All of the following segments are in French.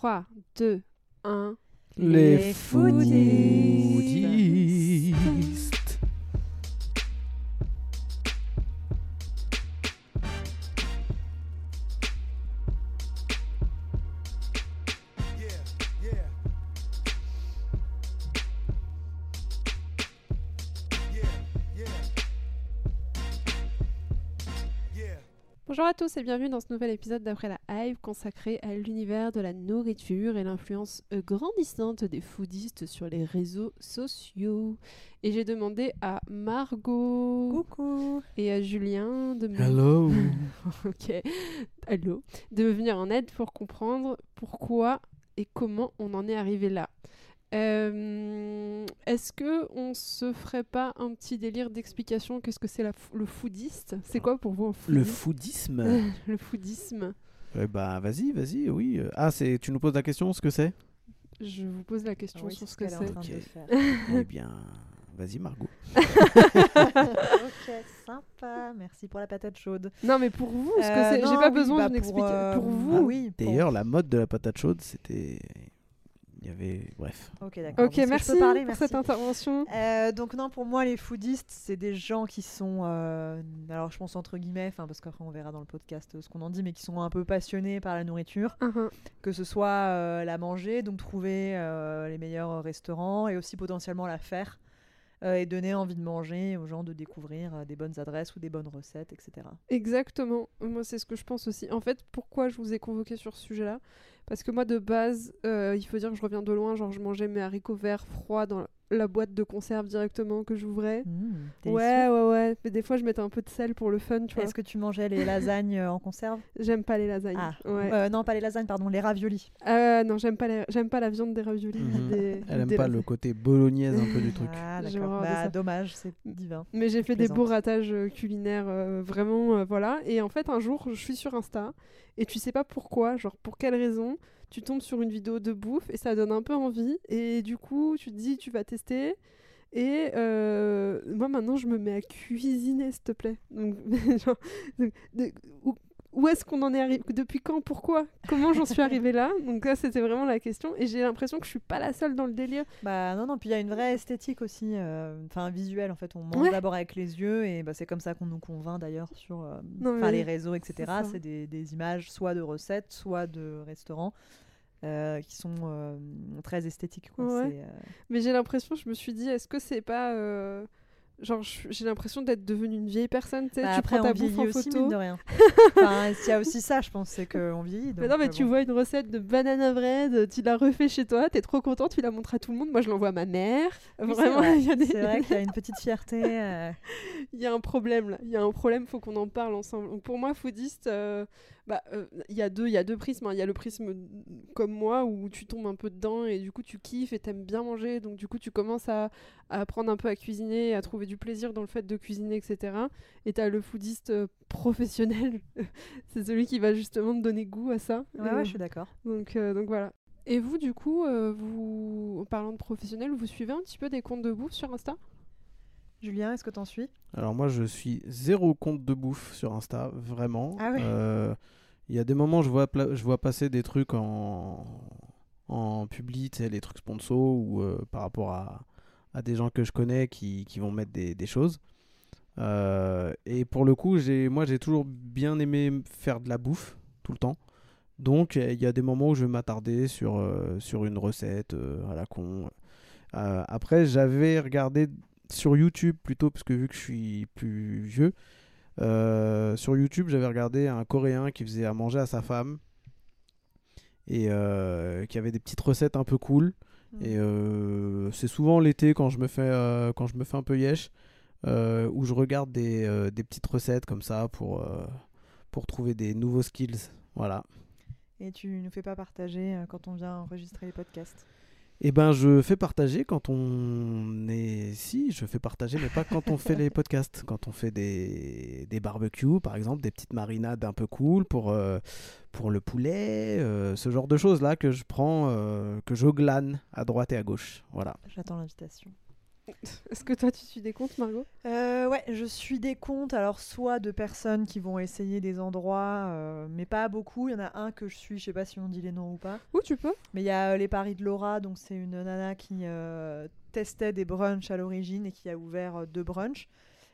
3, 2, 1. Les, Les foodistes. Et bienvenue dans ce nouvel épisode d'Après la Hype consacré à l'univers de la nourriture et l'influence grandissante des foodistes sur les réseaux sociaux. Et j'ai demandé à Margot Coucou. et à Julien de me... Hello. Ok, allô, de me venir en aide pour comprendre pourquoi et comment on en est arrivé là. Euh, Est-ce que on se ferait pas un petit délire d'explication Qu'est-ce que c'est le foodiste C'est quoi pour vous un Le foodiste foodisme. Le foodisme. Eh bah vas-y, vas-y, oui. Ah, c'est tu nous poses la question, ce que c'est? Je vous pose la question Oui, sur ce que c'est. train de Ok. faire. Eh bien, vas-y Margot. ok, sympa. Merci pour la patate chaude. Non, mais pour vous, ce que Euh, c'est, j'ai pas oui, besoin bah, d'une explication. euh, Pour vous, ah oui. pour- D'ailleurs, la mode de la patate chaude, c'était... Il y avait... Bref. Ok, d'accord. Ok, je merci peux parler pour Merci. cette intervention. Euh, donc non, pour moi, les foodistes, c'est des gens qui sont, euh, alors je pense entre guillemets, enfin parce qu'après on verra dans le podcast euh, ce qu'on en dit, mais qui sont un peu passionnés par la nourriture, Uhum. que ce soit euh, la manger, donc trouver euh, les meilleurs restaurants, et aussi potentiellement la faire, euh, et donner envie de manger aux gens de découvrir euh, des bonnes adresses ou des bonnes recettes, etc. Exactement. Moi, c'est ce que je pense aussi. En fait, pourquoi je vous ai convoqué sur ce sujet-là? Parce que moi, de base, euh, il faut dire que je reviens de loin. Genre, je mangeais mes haricots verts froids dans la boîte de conserve directement que j'ouvrais. Mmh, Ouais, ouais, ouais. Mais des fois, je mettais un peu de sel pour le fun, tu vois. Est-ce que tu mangeais les lasagnes euh, en conserve? J'aime pas les lasagnes. Ah, ouais. Euh, non, pas les lasagnes, pardon, les raviolis. Euh, non, j'aime pas, les... j'aime pas la viande des raviolis. Mhm. des- Elle aime des pas lasagnes. le côté bolognaise un peu du truc. Ah, d'accord. Bah, ça. dommage, c'est divin. Mais j'ai fait des beaux ratages euh, culinaires, euh, vraiment, euh, voilà. Et en fait, un jour, je suis sur Insta, et tu sais pas pourquoi, genre pour quelle raison, tu tombes sur une vidéo de bouffe, et ça donne un peu envie, et du coup, tu te dis, tu vas tester. Et euh, moi, maintenant, je me mets à cuisiner, s'il te plaît. Donc, genre, où est-ce qu'on en est arrivé Depuis quand Pourquoi Comment j'en suis arrivée là? Donc là, c'était vraiment la question. Et j'ai l'impression que je suis pas la seule dans le délire. Bah non, non, puis il y a une vraie esthétique aussi, euh, enfin visuelle en fait. On mange Ouais. d'abord avec les yeux et bah, c'est comme ça qu'on nous convainc d'ailleurs sur euh, Non, les réseaux, etc. c'est ça. Des, des images soit de recettes, soit de restaurants euh, qui sont très esthétiques. quoi. Ouais. C'est, Mais j'ai l'impression, je me suis dit, est-ce que c'est pas. Genre, j'ai l'impression d'être devenue une vieille personne, bah, tu prends ta bouffe en aussi, photo. mine de rien. Enfin, il y a aussi ça, je pense, c'est qu'on vieillit. Mais non, mais euh, tu bon. vois une recette de banana bread, tu l'as refait chez toi, t'es trop content, tu la montres à tout le monde. Moi, je l'envoie à ma mère. Oui, c'est Vraiment, vrai. y a des- C'est vrai qu'il y a une petite fierté. euh, il y a un problème là. Il y a un problème, faut qu'on en parle ensemble. Donc, pour moi, foodiste, euh, bah, euh, il y a deux, il y a deux prismes. hein. Il y a le prisme comme moi où tu tombes un peu dedans et du coup tu kiffes et t'aimes bien manger. Donc du coup tu commences à, à apprendre un peu à cuisiner, à trouver du plaisir dans le fait de cuisiner, etc. Et t'as le foodiste euh, professionnel. C'est celui qui va justement te donner goût à ça. Ouais, ouais, je suis d'accord. donc, euh, donc voilà. Et vous, du coup, euh, vous, en parlant de professionnel, vous suivez un petit peu des comptes de bouffe sur Insta? Julien, est-ce que t'en suis? Alors moi, je suis zéro compte de bouffe sur Insta, vraiment. Ah ouais Euh, Il y a des moments, je vois, je vois passer des trucs en, en public, les trucs sponsors ou euh, par rapport à, à des gens que je connais qui, qui vont mettre des, des choses. Euh, et pour le coup, moi, j'ai toujours bien aimé faire de la bouffe tout le temps. Donc, il y a des moments où je vais m'attarder sur, euh, sur une recette à la con. Après, j'avais regardé sur YouTube plutôt, parce que vu que je suis plus vieux, euh, sur YouTube, j'avais regardé un Coréen qui faisait à manger à sa femme et euh, qui avait des petites recettes un peu cool. Mm. Et euh, c'est souvent l'été quand je me fais quand je me fais un peu yesh, où je regarde des, des petites recettes comme ça pour pour trouver des nouveaux skills. Voilà. Et tu nous fais pas partager quand on vient enregistrer les podcasts? Et ben je fais partager quand on est si je fais partager mais pas quand on fait les podcasts. Quand on fait des, barbecues par exemple des petites marinades un peu cool pour euh, le poulet euh, ce genre de choses là que je prends euh, que je glane à droite et à gauche. Voilà. J'attends l'invitation. Est-ce que toi tu suis des comptes, Margot? Euh, ouais, je suis des comptes, alors soit de personnes qui vont essayer des endroits, euh, mais pas beaucoup. Il y en a un que je suis, je sais pas si on dit les noms ou pas. Ou tu peux? Mais il y a euh, les paris de Laura, donc c'est une nana qui testait des brunchs à l'origine et qui a ouvert deux brunchs.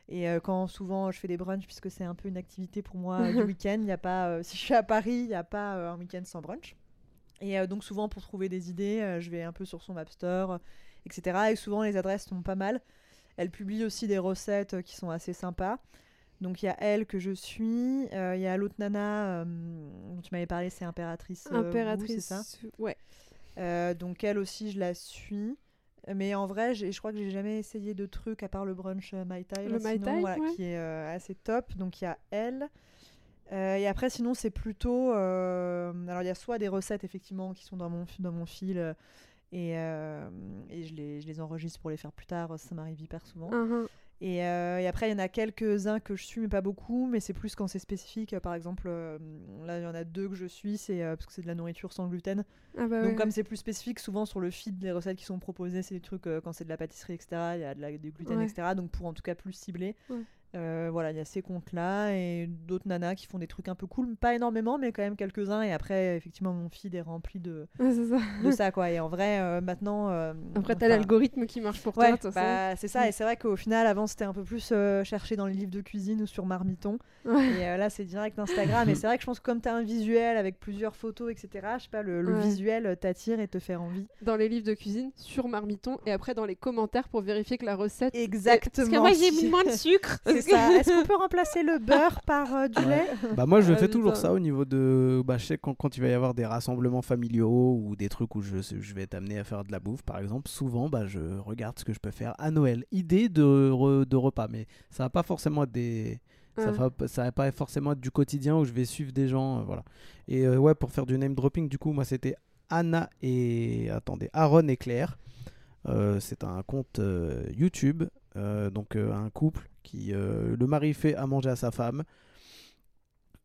Et quand souvent je fais des brunchs, puisque c'est un peu une activité pour moi du week-end, il y a pas, si je suis à Paris, il n'y a pas un week-end sans brunch. Et donc souvent pour trouver des idées, je vais un peu sur son Mapster, euh, etc. Et souvent les adresses sont pas mal. Elle publie aussi des recettes euh, qui sont assez sympas. Donc il y a elle que je suis, euh, il y a l'autre nana euh, dont tu m'avais parlé, c'est Impératrice. euh, Impératrice. c'est ça? Ouais. donc elle aussi, je la suis. Mais en vrai, je crois que j'ai jamais essayé de trucs à part le brunch Mai Tai. Le là, Mai sinon, Tai, voilà, ouais. qui est assez top. Donc il y a elle. Et après, sinon, c'est plutôt. alors il y a soit des recettes effectivement qui sont dans mon, dans mon fil et, euh, et je, les, je les enregistre pour les faire plus tard. Ça m'arrive hyper souvent. Et, euh, et après, il y en a quelques-uns que je suis, mais pas beaucoup. Mais c'est plus quand c'est spécifique. Euh, Par exemple, là, il y en a deux que je suis, c'est parce que c'est de la nourriture sans gluten. Ah bah Donc comme c'est plus spécifique, souvent sur le feed, les recettes qui sont proposées, c'est des trucs quand c'est de la pâtisserie, etc. Il y a de la, du gluten, Ouais. etc. Donc pour en tout cas plus cibler. Ouais. Euh, voilà, il y a ces comptes-là et d'autres nanas qui font des trucs un peu cool, pas énormément, mais quand même quelques-uns. Et après, effectivement, mon feed est rempli de, Ouais, ça. de ça, quoi. Et en vrai, euh, maintenant... euh, Après, t'as l'algorithme qui marche pour Ouais, toi. bah, c'est ça. Et c'est vrai qu'au final, avant, c'était un peu plus cherché dans les livres de cuisine ou sur Marmiton. Ouais. Et là, c'est direct Instagram. et c'est vrai que je pense que comme tu as un visuel avec plusieurs photos, etc., je sais pas, le, visuel t'attire et te fait envie. Dans les livres de cuisine, sur Marmiton, et après dans les commentaires pour vérifier que la recette. Exactement. Parce que moi, j'ai moins de sucre. Ça. Est-ce qu'on peut remplacer le beurre par euh, du Ouais. lait? Bah moi je Ah, fais toujours ça au niveau de bah je sais quand, quand il va y avoir des rassemblements familiaux ou des trucs où je, je vais t'amener à faire de la bouffe par exemple souvent bah je regarde ce que je peux faire à Noël idée de, re- de repas mais ça va pas forcément être des ça Ah. va, ça va pas forcément être du quotidien où je vais suivre des gens euh, voilà et euh, ouais pour faire du name dropping du coup moi c'était Anna et attendez Aaron et Claire Euh, c'est un compte euh, YouTube euh, donc euh, un couple qui euh, le mari fait à manger à sa femme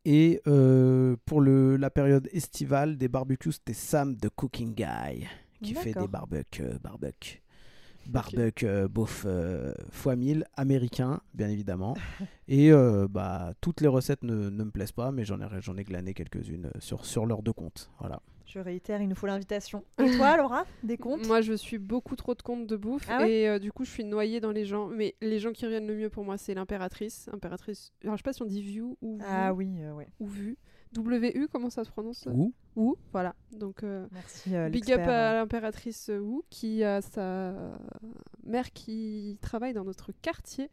et euh, pour le, la période estivale des barbecues, c'était Sam the Cooking Guy qui fait des barbecues, barbecues, barbecues, beauf euh, fois 1000 américains, bien évidemment. et bah, toutes les recettes ne, ne me plaisent pas, mais j'en ai, j'en ai glané quelques-unes sur, sur leurs deux comptes. Voilà. Je réitère, il nous faut l'invitation. Et toi, Laura Des comptes? Moi, je suis beaucoup trop de comptes de bouffe Ah ouais et euh, du coup, je suis noyée dans les gens. Mais les gens qui reviennent le mieux pour moi, c'est l'impératrice. Impératrice. Alors, je sais pas si on dit view ou vu, Ah oui, euh, ouais. ou vu. W-U, comment ça se prononce? Ou Ou, voilà. Donc, euh, Merci. euh, big up à l'impératrice Wu qui a sa mère qui travaille dans notre quartier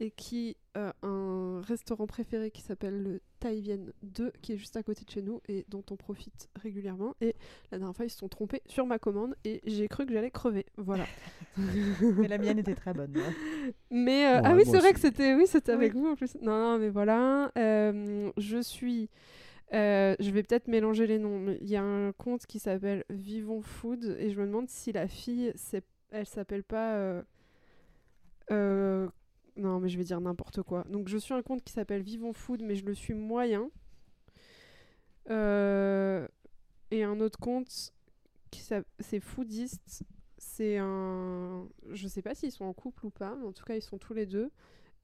et qui a un restaurant préféré qui s'appelle le Thai Vien 2 qui est juste à côté de chez nous et dont on profite régulièrement. Et la dernière fois, ils se sont trompés sur ma commande et j'ai cru que j'allais crever. Voilà. Mais la mienne était très bonne. Mais euh, Ouais, ah oui, c'est vrai que c'était oui, c'était Oui. avec vous en plus. Non, non, mais voilà. Euh, je suis. euh, je vais peut-être mélanger les noms. mais Il y a un compte qui s'appelle Vivons Food et je me demande si la fille, c'est, elle s'appelle pas. euh, euh, non, mais je vais dire n'importe quoi. Donc je suis un compte qui s'appelle Vivons Food, mais je le suis moyen. Euh, et un autre compte c'est Foodist. C'est un. Je sais pas s'ils sont en couple ou pas, mais en tout cas, ils sont tous les deux.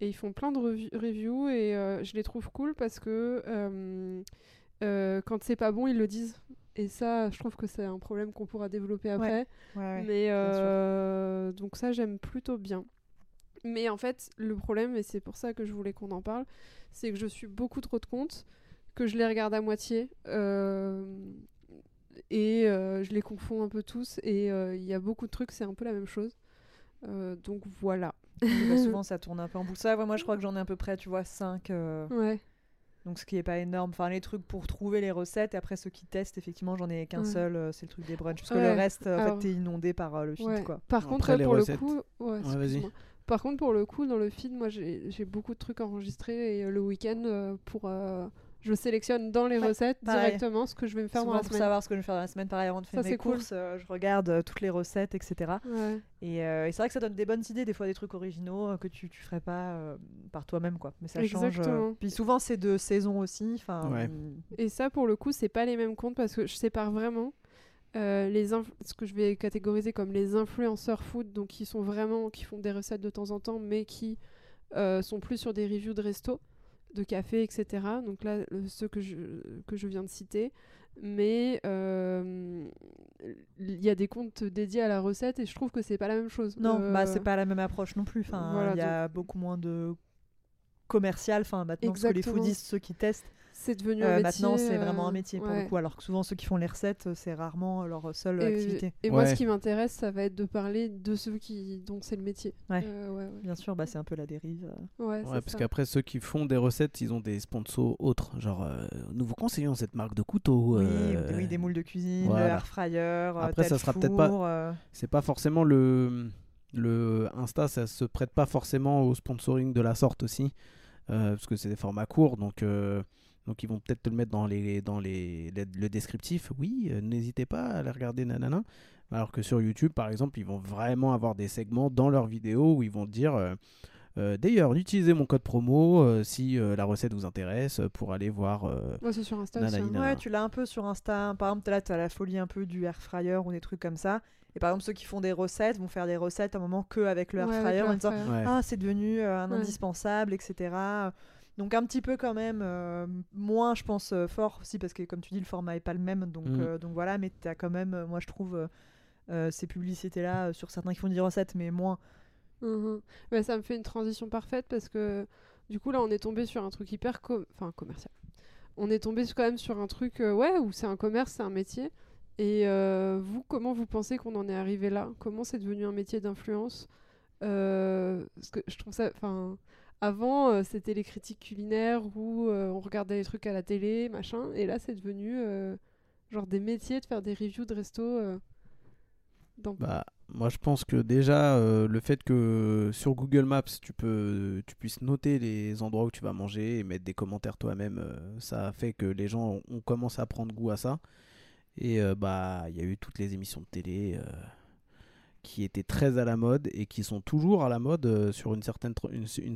Et ils font plein de reviews et euh, je les trouve cool parce que euh, quand c'est pas bon, ils le disent. Et ça, je trouve que c'est un problème qu'on pourra développer après. Ouais, ouais. Mais donc ça, j'aime plutôt bien. Mais en fait, le problème, et c'est pour ça que je voulais qu'on en parle, c'est que je suis beaucoup trop de comptes, que je les regarde à moitié, euh, et euh, je les confonds un peu tous, et euh, il y a beaucoup de trucs, c'est un peu la même chose. Euh, donc voilà. Bah, souvent, ça tourne un peu en boucle. Ça, ouais, moi, je crois que j'en ai à peu près, tu vois, 5. Ouais. Donc, ce qui est pas énorme. Enfin, les trucs pour trouver les recettes. Et après, ceux qui testent, effectivement, j'en ai qu'un Ouais. seul. c'est le truc des brunchs. Parce que Ouais. le reste, en Alors- fait, t'es inondé par euh, le feed, Ouais. quoi. Par Après, contre, les pour recettes. le coup, ouais, Ouais, vas-y. Par contre, pour le coup, dans le feed, moi, j'ai beaucoup de trucs enregistrés et euh, le week-end, euh, pour, euh, je sélectionne dans les Ouais, recettes pareil. directement ce que je vais me faire Souvent, dans la pour semaine. savoir ce que je vais faire dans la semaine, pareil, avant de faire Ça, mes c'est cool. courses, euh, je regarde euh, toutes les recettes, etc. Ouais. Et, euh, et c'est vrai que ça donne des bonnes idées, des fois des trucs originaux que tu, tu ferais pas euh, par toi-même, quoi. Mais ça change. euh. Puis souvent, c'est de saison aussi. Enfin, Ouais. Et ça, pour le coup, c'est pas les mêmes comptes parce que je sépare vraiment. Euh, les ce que je vais catégoriser comme les influenceurs food, donc qui sont vraiment, qui font des recettes de temps en temps, mais qui euh, sont plus sur des reviews de resto, de café, etc. Donc là, le- ceux que je, que je viens de citer. Mais euh, il y a des comptes dédiés à la recette et je trouve que c'est pas la même chose. Non, Euh, bah c'est pas la même approche non plus. Enfin, voilà, il y a beaucoup moins de commercial. Enfin, maintenant, parce que les foodies, ceux qui testent, C'est devenu euh, un métier. maintenant, c'est euh, vraiment un métier pour ouais. le coup. Alors que souvent, ceux qui font les recettes, euh, c'est rarement leur seule Et, activité. et moi, Ouais. ce qui m'intéresse, ça va être de parler de ceux qui, dont c'est le métier. Ouais. Euh, ouais, ouais. Bien sûr, bah, c'est un peu la dérive. euh. Ouais, parce qu'après, ceux qui font des recettes, ils ont des sponsors autres. Genre, euh, nous vous conseillons cette marque de couteau. Oui, euh, oui, des moules de cuisine, voilà. le air fryer, euh, Après, tel ça sera peut-être pas- euh, C'est pas forcément le. Le Insta, ça se prête pas forcément au sponsoring de la sorte aussi. euh, parce que c'est des formats courts. Donc. euh, donc ils vont peut-être te le mettre dans les dans les, les- le descriptif. Oui, euh, n'hésitez pas à aller regarder nanana. Alors que sur YouTube, par exemple, ils vont vraiment avoir des segments dans leurs vidéos où ils vont dire euh, euh, d'ailleurs, utilisez mon code promo euh, si euh, la recette vous intéresse pour aller voir. euh, Ouais, c'est sur Insta hein. nanana. Ouais, tu l'as un peu sur Insta. Par exemple, là, tu as la folie un peu du air fryer ou des trucs comme ça. Et par exemple, ceux qui font des recettes vont faire des recettes à un moment que avec le air fryer en disant. Ah, c'est devenu euh, un Ouais. indispensable, etc. Donc, un petit peu quand même, euh, moins, je pense, euh, fort aussi, parce que comme tu dis, le format est pas le même. Donc, Mm. euh, donc voilà, mais tu as quand même, moi, je trouve, euh, euh, ces publicités-là euh, sur certains qui font des recettes, mais moins. Mhm. Ouais, ça me fait une transition parfaite parce que du coup là on est tombé sur un truc hyper com- enfin commercial. On est tombé quand même sur un truc euh, ouais où c'est un commerce, c'est un métier. Et euh, vous comment vous pensez qu'on en est arrivé là? Comment c'est devenu un métier d'influence? Euh, Parce que je trouve ça enfin avant euh, c'était les critiques culinaires où euh, on regardait les trucs à la télé, machin et là c'est devenu euh, genre des métiers de faire des reviews de resto Bah, moi, je pense que déjà, le fait que sur Google Maps, tu, peux, tu puisses noter les endroits où tu vas manger et mettre des commentaires toi-même, ça a fait que les gens ont, ont commencé à prendre goût à ça. Et bah, il y a eu toutes les émissions de télé qui étaient très à la mode et qui sont toujours à la mode euh, sur une certaine,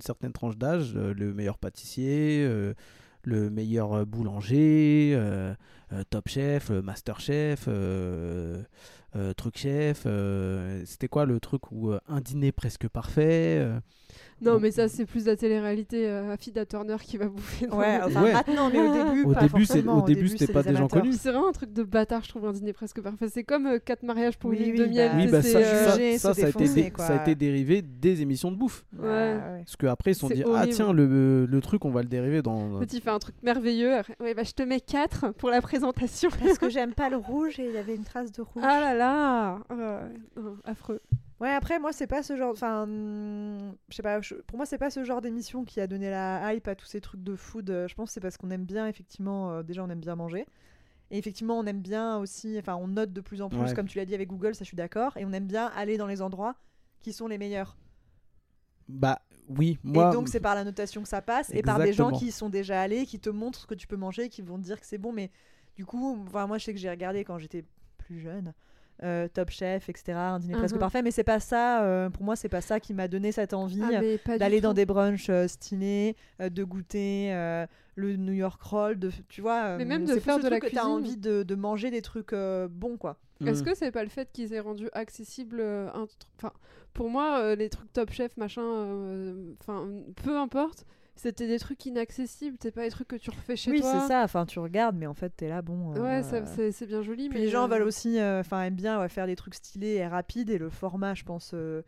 certaine tranche d'âge. Euh, le meilleur pâtissier, euh, le meilleur boulanger, Top Chef, Master Chef. Euh, truc chef, euh, c'était quoi le truc où euh, un dîner presque parfait euh, Non, mais ça, c'est plus la télé-réalité. Euh, Afida Turner qui va bouffer. dans Ouais, enfin Ouais. maintenant, mais au début, Au pas début, c'est- forcément. au début, c'était pas des gens connus. C'est vraiment un truc de bâtard, je trouve, un dîner presque parfait. C'est comme euh, quatre mariages pour Oui, une oui, de miel. bah, Oui, bah sais, ça, ça, a été défoncer, dé- quoi. ça a été dérivé des émissions de bouffe. Ouais. Parce qu'après, ils se sont dit, ah tiens, le, le truc, on va le dériver dans... Petit fait un truc merveilleux. Ouais, bah, je te mets 4 pour la présentation. Parce que j'aime pas le rouge et il y avait une trace de rouge. Ah là là Euh, non, Affreux. Ouais, après, moi, c'est pas ce genre. Enfin, hum, je sais pas, je- pour moi, c'est pas ce genre d'émission qui a donné la hype à tous ces trucs de food. Euh, Je pense que c'est parce qu'on aime bien, effectivement, euh, déjà, on aime bien manger. Et effectivement, on aime bien aussi, enfin, on note de plus en plus, Ouais. comme tu l'as dit avec Google, ça je suis d'accord. Et on aime bien aller dans les endroits qui sont les meilleurs. Bah oui, moi... et donc, c'est par la notation que ça passe et par des gens Exactement. qui y sont déjà allés, qui te montrent ce que tu peux manger, qui vont te dire que c'est bon. Mais du coup, enfin, moi, je sais que j'ai regardé quand j'étais plus jeune. Euh, Top Chef, etc. Un dîner presque Mhm. parfait, mais c'est pas ça. euh, pour moi, c'est pas ça qui m'a donné cette envie Ah, du d'aller dans des brunchs euh, stylés, euh, de goûter euh, le New York roll, de, tu vois. Mais même de faire de la que t'as cuisine. envie de, de manger des trucs euh, bons, quoi. Est-ce Mm. que c'est pas le fait qu'ils aient rendu accessible euh, un enfin pour moi euh, les trucs Top Chef machin euh, enfin peu importe c'était des trucs inaccessibles c'est pas des trucs que tu refais chez oui, toi c'est ça. Enfin, tu regardes, mais en fait, t'es là, bon. euh, ouais ça- c'est c'est bien joli Puis mais les gens veulent aussi, euh, enfin, aiment bien ouais, faire des trucs stylés et rapides. Et le format, je pense, euh,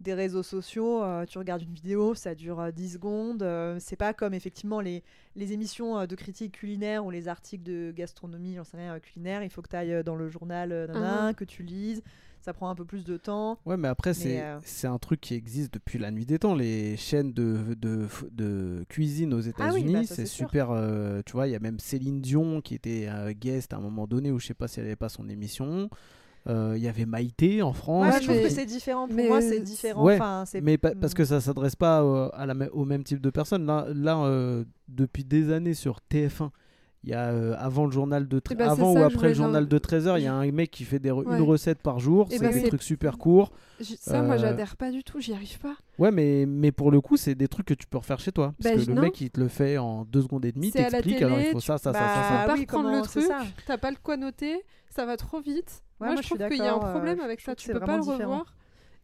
des réseaux sociaux, tu regardes une vidéo, ça dure euh, 10 secondes. c'est pas comme effectivement les, les émissions de critique culinaire ou les articles de gastronomie, j'en sais rien, culinaire. Il faut que tu ailles dans le journal, Mhm. que tu lises. Ça prend un peu plus de temps. Ouais, mais après, c'est euh, c'est un truc qui existe depuis la nuit des temps. Les chaînes de, de, de cuisine aux Ah oui, États-Unis, bah c'est super. euh, tu vois, il y a même Céline Dion qui était euh, guest à un moment donné où je sais pas si elle avait pas son émission. Euh, Il y avait Maïté en France. Ouais, je trouve que c'est différent. Pour mais, moi, c'est différent. Ouais, Enfin, Mais pa- parce que ça s'adresse pas euh, à la au même type de personnes. Là, là euh, depuis des années sur TF1, il y a euh, avant le journal de ben, c'est avant ça ou après le journal de 13h, il y a un mec qui fait des re- Ouais. une recette par jour, Eh c'est ben, des trucs super courts. Ça, moi, Euh, j'adhère pas du tout, j'y arrive pas. Ouais, mais, mais pour le coup, c'est des trucs que tu peux refaire chez toi. Parce Bah, que le non. mec, il te le fait en deux secondes et demie, C'est à la t'explique, alors il faut tu- ça, ça, ça, Bah, ça, ça. pas oui, reprendre le truc. ça. T'as pas le quoi noter, ça va trop vite. Ouais, moi, moi, je je trouve qu'il y a un problème euh, avec ça, tu peux pas le différent. revoir.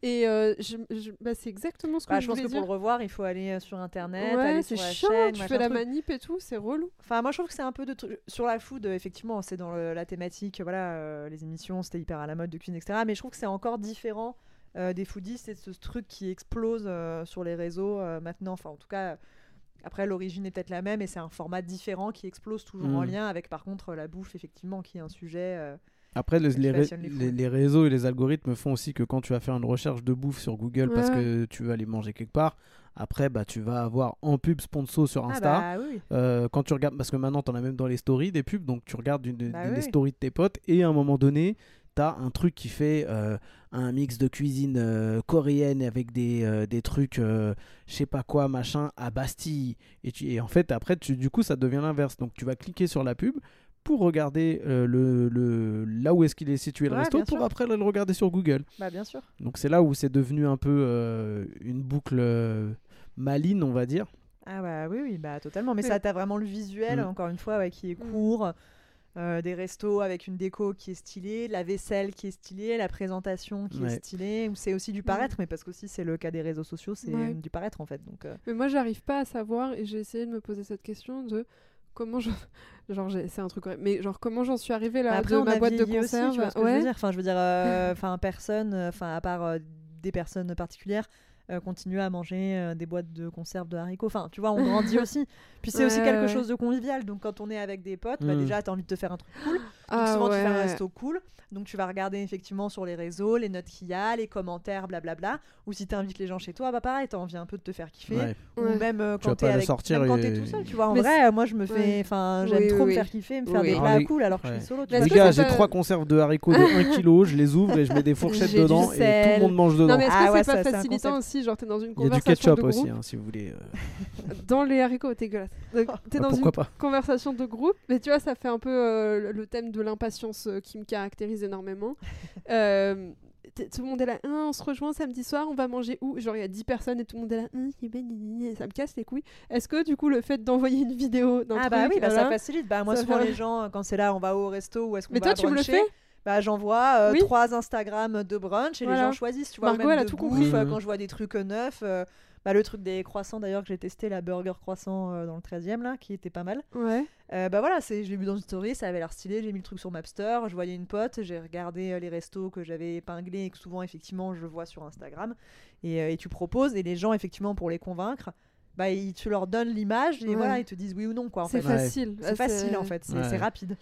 Et euh, je- je- bah, c'est exactement ce que Bah, je je pense que pour le revoir, il faut aller euh, sur internet, Ouais, aller c'est sur la chiant, chaîne, tu fais la truc. manip et tout, c'est relou. Enfin, moi, je trouve que c'est un peu de trucs sur la food. euh, Effectivement, c'est dans le- la thématique. Voilà, euh, les émissions, c'était hyper à la mode de cuisine, etc. Mais je trouve que c'est encore différent euh, des foodies. C'est ce truc qui explose euh, sur les réseaux euh, maintenant. Enfin, en tout cas, après, l'origine est peut-être la même, et c'est un format différent qui explose toujours en Mm. lien avec, par contre, la bouffe, effectivement, qui est un sujet. Après, le- qui les, les les- foules. les réseaux et les algorithmes font aussi que quand tu vas faire une recherche de bouffe sur Google parce que tu veux aller manger quelque part, après, bah, tu vas avoir en pub sponsor sur Ah, Insta. bah oui. Euh, quand tu regardes, parce que maintenant tu en as même dans les stories des pubs, donc tu regardes une, Bah oui. les stories de tes potes et à un moment donné, tu as un truc qui fait euh, un mix de cuisine euh, coréenne avec des, des trucs, je sais pas quoi, machin, à Bastille. Et, tu, et en fait, après, tu, du coup, ça devient l'inverse. Donc tu vas cliquer sur la pub pour regarder euh, le, le, là où est-ce qu'il est situé le Ouais, resto pour sûr. après le regarder sur Google. Bah, bien sûr. Donc c'est là où c'est devenu un peu euh, une boucle euh, maligne, on va dire. Ah bah oui, oui, bah totalement. Mais Mais- ça, t'as vraiment le visuel, Mm. encore une fois, ouais, qui est Mm. court. euh, des restos avec une déco qui est stylée, la vaisselle qui est stylée, la présentation qui Ouais. est stylée. Ou c'est aussi du paraître, mais parce qu'aussi c'est le cas des réseaux sociaux, c'est Ouais. du paraître en fait. Donc, euh, Mais moi, j'arrive pas à savoir, et j'ai essayé de me poser cette question de comment je. Genre, c'est un truc mais genre, comment j'en suis arrivée là mais après, de on ma a boîte de vieilli aussi, conserve? tu vois ce que je ouais. veux dire? Enfin, je veux dire, euh, enfin, personne, euh, enfin, à part euh, des personnes particulières. Euh, continue à manger euh, des boîtes de conserve de haricots. Enfin, tu vois, on grandit aussi. Puis c'est aussi quelque ouais. chose de convivial. Donc, quand on est avec des potes, bah, Mm. déjà, t'as envie de te faire un truc cool. Donc Ah souvent tu fais un resto cool, donc tu vas regarder effectivement sur les réseaux, les notes qu'il y a, les commentaires, blablabla. Ou si tu invites les gens chez toi, bah pareil, t'as envie un peu de te faire kiffer. Ouais. Ou Ouais. même euh, Tu quand t'es pas le avec, sortir même quand et- t'es tout seul, tu vois. En Mais vrai, moi je me fais, Ouais. enfin, j'aime Oui, trop oui, me faire kiffer, me faire Oui. des Alors, plats cool alors que je suis solo. Tu Les gars, je j'ai trois conserves de haricots de 1 kg, je les ouvre et je mets des fourchettes dedans et tout le monde mange dedans. Non, mais est-ce Ah que c'est pas facilitant concept. Aussi Genre, t'es dans une Il y a du conversation ketchup de aussi, groupe, hein, si vous voulez. euh. dans les haricots, dégueulasse. Donc, T'es Bah, dans une pas conversation de groupe, mais tu vois, ça fait un peu euh, le- thème de l'impatience euh, qui me caractérise énormément. Euh, tout le monde est là, Hein, on se rejoint samedi soir, on va manger où? Genre, il y a 10 personnes et tout le monde est là, Hein, ça me casse les couilles. Est-ce que, du coup, le fait d'envoyer une vidéo d'un Ah truc, bah oui, bah, ça facilite. Bah moi Ça souvent fait- les gens quand c'est là, on va au resto ou est-ce qu'on Mais toi, tu me le fais? Bah j'envoie euh, Oui. trois Instagram de brunch et Voilà. les gens choisissent, tu vois. Margot, même elle a de tout bouffe, compris. euh, Mhm. quand je vois des trucs euh, neufs. euh, bah, le truc des croissants d'ailleurs que j'ai testé, la burger croissant euh, dans le 13e là, qui était pas mal. Ouais. Euh, bah voilà, c'est, je l'ai vu dans une story, ça avait l'air stylé, j'ai mis le truc sur Mapster, je voyais une pote, j'ai regardé euh, les restos que j'avais épinglés et que souvent effectivement je vois sur Instagram. Et, euh, et tu proposes et les gens effectivement pour les convaincre, bah ils, tu leur donnes l'image et Ouais. voilà, ils te disent oui ou non quoi en C'est facile. C'est Ah, facile en fait, c'est, Ouais. c'est rapide.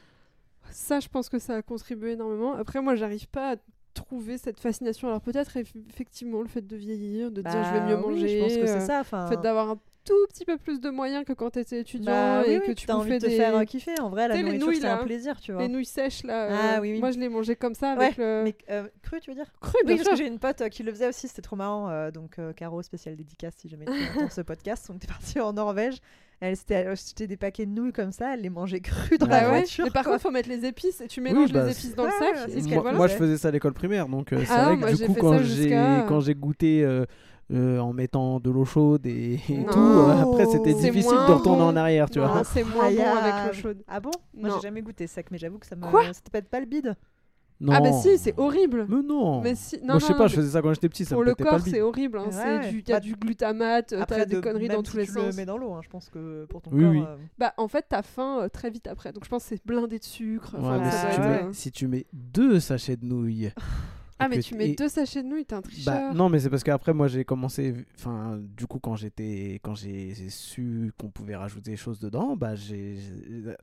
Ça, je pense que ça a contribué énormément. Après, moi, j'arrive pas à trouver cette fascination. Alors, peut-être eff- effectivement le fait de vieillir, de dire je vais mieux Bah oui, manger. je pense que euh, c'est ça. Enfin, Le fait d'avoir un tout petit peu plus de moyens que quand t'étais étudiant bah, oui, et oui, que tu t'as envie de te des... faire euh, kiffer. En vrai, la Tu nourriture c'est un plaisir, tu vois. les nouilles sèches là. Ah, euh, oui, oui. Moi, je les mangeais comme ça avec le Mais euh, cru, tu veux dire? Cru, Oui, bien parce que j'ai une pote euh, qui le faisait aussi, c'était trop marrant. euh, donc, euh, Caro, spécial dédicace si jamais tu entends ce podcast. On était parti en Norvège. Elle s'était acheté des paquets de nouilles comme ça, elle les mangeait crues dans Ah la Bah ouais. voiture. Mais par quoi. contre, faut mettre les épices et tu mélanges bah, les épices dans le sac. moi, voilà. moi, je faisais ça à l'école primaire, donc euh, c'est Ah, vrai que du coup, quand j'ai quand j'ai goûté euh, euh, en mettant de l'eau chaude et, et Non. tout, euh, après c'était difficile de retourner bon. en arrière, tu Non, vois. c'est moins bon avec l'eau chaude. Ah bon? Moi, j'ai jamais goûté sec, mais j'avoue que ça me. Quoi? C'était peut-être pas le bide. Non. Ah bah si, c'est horrible. Mais non. Mais si, non, Moi, je sais non, pas, je faisais ça quand j'étais petit, ça pour me le pas corps, c'est horrible. hein, Ouais, c'est ouais. du, y a du glutamate, Après, t'as des de- conneries dans si tous les tu sens. le mets dans l'eau, hein, je pense que pour ton Oui, corps. oui. euh, Bah en fait, t'as faim euh, très vite après. Donc je pense que c'est blindé de sucre. Ouais, Enfin, mais si, tu mets, si tu mets deux sachets de nouilles. Ah mais tu mets et- deux sachets de nouilles, t'es un Bah, tricheur. non, mais c'est parce qu'après, moi, j'ai commencé. Enfin, du coup, quand j'étais, quand j'ai su qu'on pouvait rajouter des choses dedans, bah, j'ai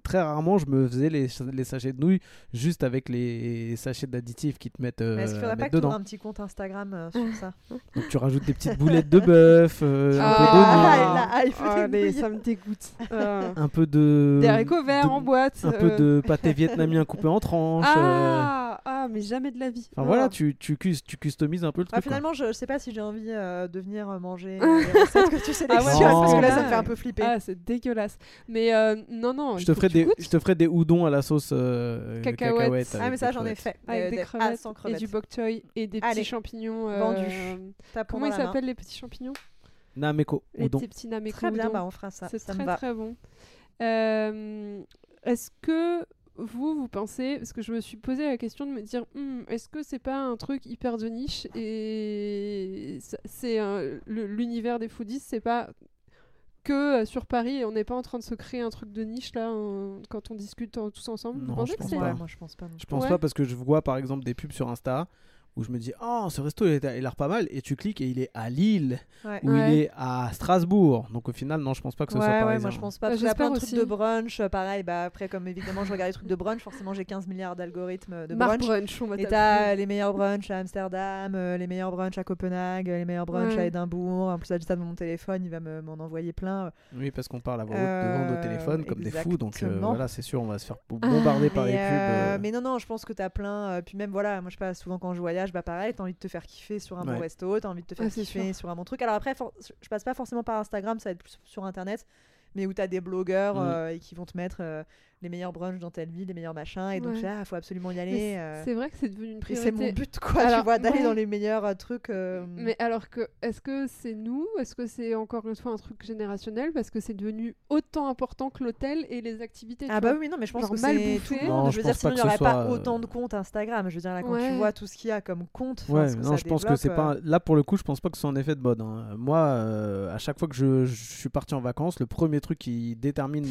très rarement, je me faisais les, les sachets de nouilles juste avec les sachets d'additifs qui te mettent, euh, Mais est-ce qu'il à faudrait pas que tu dedans. un petit compte Instagram euh, sur ça Donc, tu rajoutes des petites boulettes de bœuf, euh, Ah, un peu Ah, hype Ah, des mais nouilles. ça me dégoûte. Ah. un peu de. Des haricots verts de- en boîte. Un peu euh. de pâté vietnamien coupé en tranches. euh, Ah, ah Ah, mais jamais de la vie. Enfin Oh. voilà, tu, tu, cus- tu customises un peu le Ah, truc. quoi. finalement, je sais pas si j'ai envie euh, de venir euh, manger euh, les recettes que tu sélectionnes ouais, parce que là, ça me fait un peu flipper. Ah, c'est dégueulasse. Mais euh, non, non. Je te, ferai tu des, je te ferai des houdons à la sauce euh, Cacahuètes. cacahuète. Ah, mais ça, j'en ai crevettes. fait. Avec Euh, des des- crevettes ah, sans et crevettes. du bok choy et des Allez. petits champignons. euh, Vendu. Tapons Comment ils s'appellent les petits champignons? Nameko, Les petits petits nameko Très bien, bah, on fera ça. C'est très très bon. Est-ce que vous, vous pensez, parce que je me suis posé la question de me dire, Hmm, est-ce que c'est pas un truc hyper de niche et c'est l'univers des foodies, c'est pas que euh, sur Paris et on n'est pas en train de se créer un truc de niche là en- quand on discute en- tous ensemble. Non, vous pensez je que pense c'est pas. Moi, je pense pas. non Je pense Ouais. pas parce que je vois par exemple des pubs sur Insta où je me dis oh ce resto il a l'air pas mal et tu cliques et il est à Lille Ouais. ou Ouais. il est à Strasbourg donc au final non je pense pas que ce Ouais, soit ouais, pareil. moi je pense pas. A plein de trucs de brunch, euh, pareil. Bah, après, comme évidemment, je regarde les trucs de brunch, forcément, j'ai 15 milliards d'algorithmes de brunch. Brunch, on Et t'as les meilleurs brunchs à Amsterdam, euh, les meilleurs brunchs à Copenhague, euh, les meilleurs brunchs Ouais. à Édimbourg. En plus, j'ai ça dans mon téléphone, il va me- m'en envoyer plein. Oui parce qu'on parle à voix haute devant nos Euh, téléphones comme des fous donc euh, voilà c'est sûr on va se faire bombarder par mais, les pubs. euh, euh. mais non, non, je pense que t'as plein. euh, puis même, voilà, moi, je sais pas, souvent quand je voyage, bah pareil, t'as envie de te faire kiffer sur un bon resto, t'as envie de te faire kiffer sur un bon truc. Alors après, je passe pas forcément par Instagram, ça va être plus sur internet, mais où t'as des blogueurs Mm. euh, et qui vont te mettre euh, les meilleurs brunchs dans telle ville, les meilleurs machins, et donc Ouais. là, faut absolument y aller. c'est- euh, C'est vrai que c'est devenu une priorité. c'est mon but, quoi, Alors, tu vois, d'aller ouais. dans les meilleurs euh, trucs. euh, Mais alors que, est-ce que c'est nous Est-ce que c'est encore une fois un truc générationnel Parce que c'est devenu autant important que l'hôtel et les activités. Ah bah vois? oui, non, mais je pense Genre que mal c'est tout le Non, monde. je je veux dire, sinon il n'y aurait pas euh, autant de comptes Instagram. Je veux dire, là, quand Ouais. tu vois tout ce qu'il y a comme compte, Ouais, non, je pense que c'est pas. Là, pour le coup, je pense pas que ce soit un effet de mode. hein. Moi, à chaque fois que je, suis parti en vacances, le premier truc qui détermine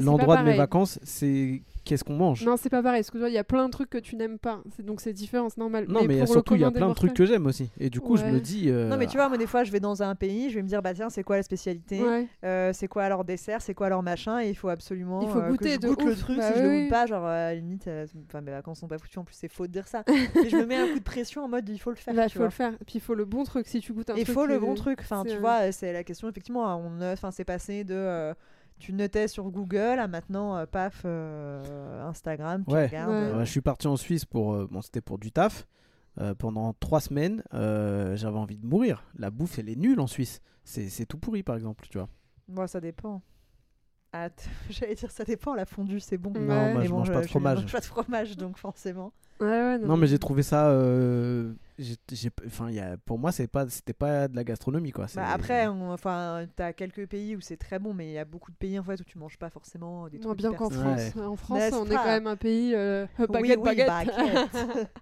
l'endroit de mes pareil. C'est qu'est-ce qu'on mange. Non, c'est pas pareil. Parce que il y a plein de trucs que tu n'aimes pas. C'est- Donc c'est différent, c'est normal. Non, mais, surtout, il y a plein de trucs que j'aime aussi. Et du coup, je me dis. euh, Non, mais tu vois, moi, des fois, je vais dans un pays, je vais me dire, bah tiens, c'est quoi la spécialité? Ouais. Euh, C'est quoi leur dessert? C'est quoi leur machin? Et il faut absolument Il faut euh, goûter que je de goûte le ouf. truc. Bah si je le oui. goûte pas, genre, euh, à la limite, euh, enfin, mes vacances sont pas foutues, en plus, c'est faux de dire ça. mais je me mets un coup de pression en mode, il faut le faire. Bah, tu faut vois. le faire. Puis il faut le bon truc. Si tu goûtes un Il truc. faut le euh, bon truc. Enfin, c'est tu vois, euh, c'est la question, effectivement, on enfin, c'est passé de. Tu notais sur Google à maintenant, euh, paf, euh, Instagram, tu Ouais. regardes. Ouais. euh, je suis parti en Suisse pour. euh, bon, c'était pour du taf. Euh, pendant trois semaines, euh, j'avais envie de mourir. La bouffe, elle est nulle en Suisse. C'est c'est tout pourri, par exemple, tu vois. Moi, ça dépend. Ah, J'allais dire ça dépend, la fondue c'est bon. Ouais. Non, moi, Mais je bon, mange pas de je fromage. mange pas de fromage, donc forcément. Ouais, ouais, Non, mais j'ai trouvé ça. Euh, enfin, il y a- pour moi, c'est pas, c'était pas de la gastronomie, quoi. Bah, après, on- enfin, t'as quelques pays où c'est très bon, mais il y a beaucoup de pays en fait où tu manges pas forcément des trucs. bien qu'en. France. En France, N'est-ce on est quand même un pays euh, Oui, baguette, oui, baguette. baguette.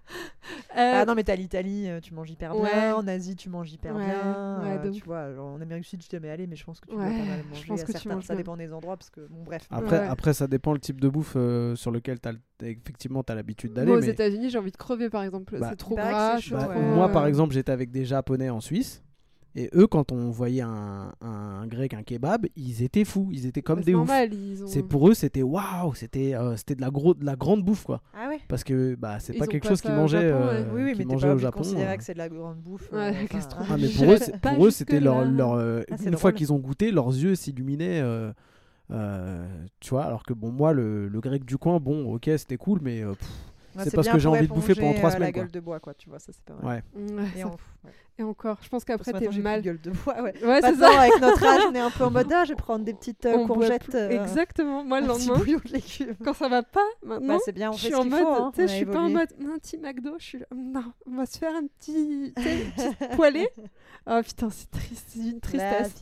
Euh, Ah non, mais t'as l'Italie, euh, tu manges hyper bien. Ouais. En Asie, tu manges hyper Ouais, bien. ouais, euh, de tu vois, genre, en Amérique du Sud, je t'ai jamais allé, mais je pense que tu Ouais, dois pas mal je manger. pense à que tu certains- manges ça bien. dépend des endroits, parce que bon, bref. Après, Ouais. après, ça dépend le type de bouffe euh, sur lequel t'as, le- effectivement tu as l'habitude d'aller. Moi, aux mais- États-Unis, j'ai envie de crever, par exemple. Bah, c'est trop gras. chaud, Bah, ouais. Moi, par euh, exemple, j'étais avec des Japonais en Suisse. Et eux, quand on voyait un, un grec, un kebab, ils étaient fous. Ils étaient comme bah, des c'est oufs. ont- C'est pour eux, c'était waouh, c'était euh, c'était de la gros, de la grande bouffe quoi. Ah ouais Parce que bah c'est pas quelque pas chose qu'ils mangeaient, Japon, ouais. euh, Oui, oui, qu'ils mais t'es mangeaient pas au Japon. euh. que c'est de la grande bouffe. Ouais, euh, enfin, hein. Ah, mais pour eux, pour eux, c'était leur, leur Ah, une fois qu'ils ont goûté, leurs yeux s'illuminaient. Euh, tu vois, alors que bon, moi, le, le grec du coin, bon, ok, c'était cool, mais euh, Ouais, c'est pas ce bien que j'ai envie de bouffer pendant trois euh, semaines. La quoi. gueule de bois, quoi, tu vois, ça c'est pas mal. Ouais. Ouais, Et, ça- en- ouais. Et encore, je pense qu'après, Parce t'es mal. gueule de bois, ouais. Ouais, c'est ça. avec notre âge, on est un peu en mode, ah, je vais prendre des petites euh, courgettes. euh, Exactement. Moi, le lendemain, bouillon de légumes. quand ça va pas, maintenant, Bah, c'est bien, on je fait suis ce en mode, faut. hein, tu sais, on je suis pas en mode un petit McDo, je suis là, non, on va se faire un petit, poêlée. Oh putain, c'est triste, c'est une tristesse.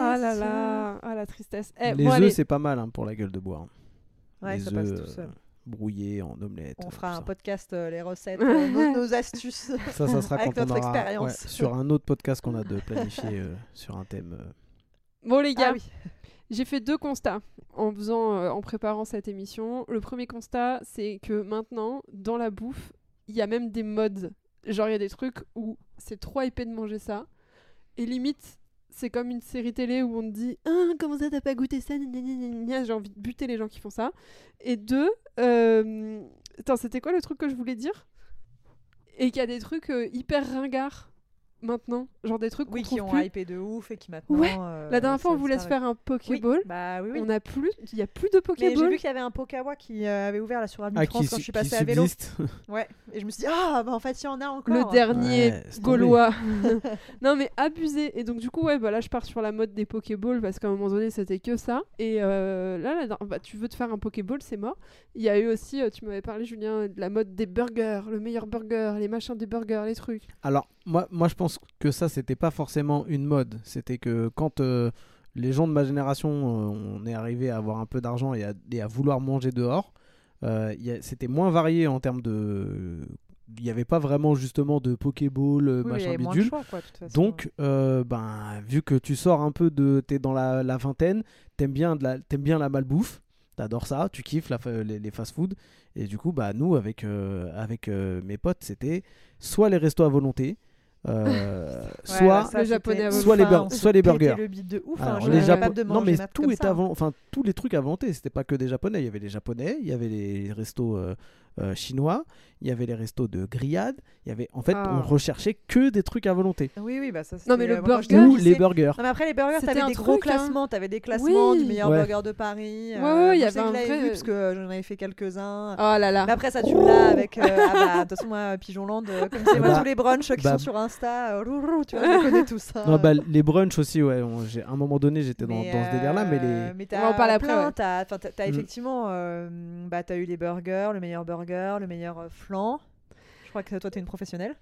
Ah là là, ah la tristesse. Eh, Les œufs, c'est pas mal hein, pour la gueule de bois. hein. Ouais, ça passe tout seul. Brouillés en omelette. On euh, fera un ça. podcast, euh, les recettes, euh, nos, nos astuces. Ça, ça sera avec quand on notre aura expérience. ouais, sur un autre podcast qu'on a de planifier euh, sur un thème. euh. Bon les gars, Ah oui. j'ai fait deux constats en faisant, euh, en préparant cette émission. Le premier constat, c'est que maintenant, dans la bouffe, il y a même des modes. Genre, il y a des trucs où c'est trop épais de manger ça. Et limite, c'est comme une série télé où on te dit Ah, comment ça, t'as pas goûté ça. J'ai envie de buter les gens qui font ça. Et deux, euh... attends, c'était quoi le truc que je voulais dire? Et qu'il y a des trucs euh, hyper ringards. Maintenant, genre des trucs Oui, qu'on qui trouve ont plus. hypé de ouf et qui maintenant. Ouais. euh, La dernière fois, on ça voulait se disparaît. faire un Oui, Pokéball. Bah oui, oui. On a plus, il y a plus de Mais j'ai Pokéball. vu qu'il y avait un Pokawa qui euh, avait ouvert là sur Avenue Ah, de France qui, quand je suis passée à vélo. Ouais. Et je me suis dit, ah, bah en fait, il y en a encore. Le dernier Ouais, gaulois. non mais abusé. Et donc du coup ouais bah là je pars sur la mode des Pokéballs parce qu'à un moment donné c'était que ça. Et euh, là, là bah, tu veux te faire un Pokéball c'est mort. Il y a eu aussi, tu m'avais parlé Julien, de la mode des burgers, le meilleur burger, les machins des burgers, les trucs. Alors, moi, moi, je pense que ça, c'était pas forcément une mode. C'était que quand euh, les gens de ma génération, euh, on est arrivé à avoir un peu d'argent et à, et à vouloir manger dehors, euh, c'était moins varié en termes de. Il n'y avait pas vraiment justement de Pokéball, euh, Oui, machin bidule. choix, quoi. Donc, ben, vu que tu sors un peu de. T'es dans la, la vingtaine, t'aimes bien, de la- bien la malbouffe, t'adores ça, tu kiffes la les, les fast-food. Et du coup, bah, nous, avec, euh, avec euh, mes potes, c'était soit les restos à volonté, euh, Ouais, soit, ça, le japonais soit les hein, bur- soit burgers. le bide de ouf. Alors, hein, les Japo- de non mais tout était ça. avant, enfin tous les trucs volonté. C'était pas que des japonais. Il y avait les japonais, il y avait les restos euh, euh, chinois, il y avait les restos de grillades. Il y avait, en fait, Ah. on recherchait que des trucs à volonté Oui, oui, bah ça Non, mais le euh, burger, ou les burgers. Non, mais après, les burgers, C'était t'avais des gros hein. classements. T'avais des classements Oui. du meilleur Ouais. burger de Paris. Ouais, euh, ouais, il y avait un vrai- vu parce que j'en avais fait quelques-uns. Oh là là. Mais après, ça, tu l'as avec. euh, ah bah, de toute façon, moi, Pigeonland, euh, comme c'est moi, Bah, tous les brunchs qui bah- sont sur Insta, euh, rourou, tu vois, je connais tous. hein. Non, bah, les brunchs aussi, ouais. on- j'ai- à un moment donné, j'étais dans, Mais, dans ce délire-là, mais euh, les. t'as On en parler après. T'as, Mm. effectivement, bah, t'as eu les burgers, le meilleur burger, le meilleur euh, flan. Je crois que toi, t'es une professionnelle.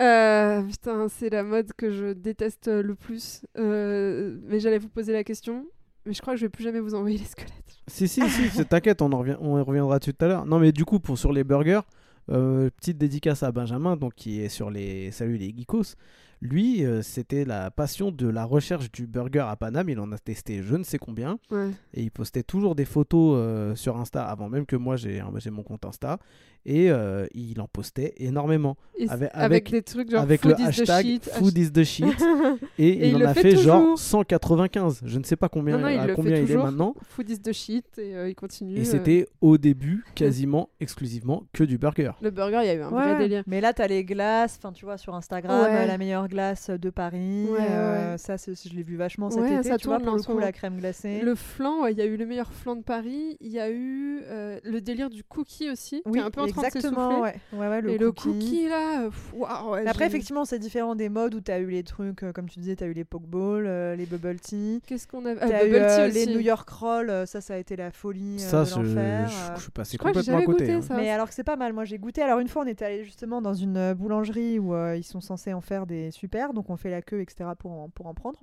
Euh, putain, c'est la mode que je déteste le plus. Euh, mais j'allais vous poser la question. Mais je crois que je vais plus jamais vous envoyer les squelettes. Si, si, si, c'est- t'inquiète, on, en revient, on y reviendra dessus tout à l'heure. Non, mais du coup, pour, sur les burgers, euh, petite dédicace à Benjamin, donc, qui est sur les Salut les Geekos. Lui, euh, c'était la passion de la recherche du burger à Paname. Il en a testé je ne sais combien. Ouais. Et il postait toujours des photos euh, sur Insta avant même que moi j'ai j'ai mon compte Insta. Et euh, il en postait énormément. Avec- avec, avec- des trucs genre avec food le is the hashtag shit, food is the shit. Et, Et il il en a fait fait genre toujours. 195. Je ne sais pas combien, Non, non, il à combien il est maintenant. food is the shit et euh, il continue. Et euh. c'était au début quasiment exclusivement que du burger. Le burger, il y a eu un vrai délire. Mais là, t'as les glaces, enfin, tu vois, sur Instagram, Ouais. la meilleure glace de Paris. Ouais, euh, ouais. Ça, je l'ai vu vachement cet Ouais, été, ça tu vois, tourne pour en le coup, la crème glacée. Le flan, ouais, il y a eu le meilleur flan de Paris. Il y a eu euh, le délire du cookie aussi, qui Oui, est un peu de exactement, ouais. Ouais, ouais, le et cookie. le cookie là, pff, Mais Après, effectivement, c'est différent des modes où tu as eu les trucs, euh, comme tu disais, tu as eu les Pokeballs, euh, les Bubble Tea. Qu'est-ce qu'on a ah, eu euh, les. New York Rolls, euh, ça, ça a été la folie euh, ça, de je, l'enfer. je- je suis passé Je crois que j'ai complètement à côté. goûté hein. ça. Mais alors que c'est pas mal, moi j'ai goûté. Alors une fois on était allé justement dans une boulangerie où euh, ils sont censés en faire des super, donc on fait la queue, etc. pour en, pour en prendre.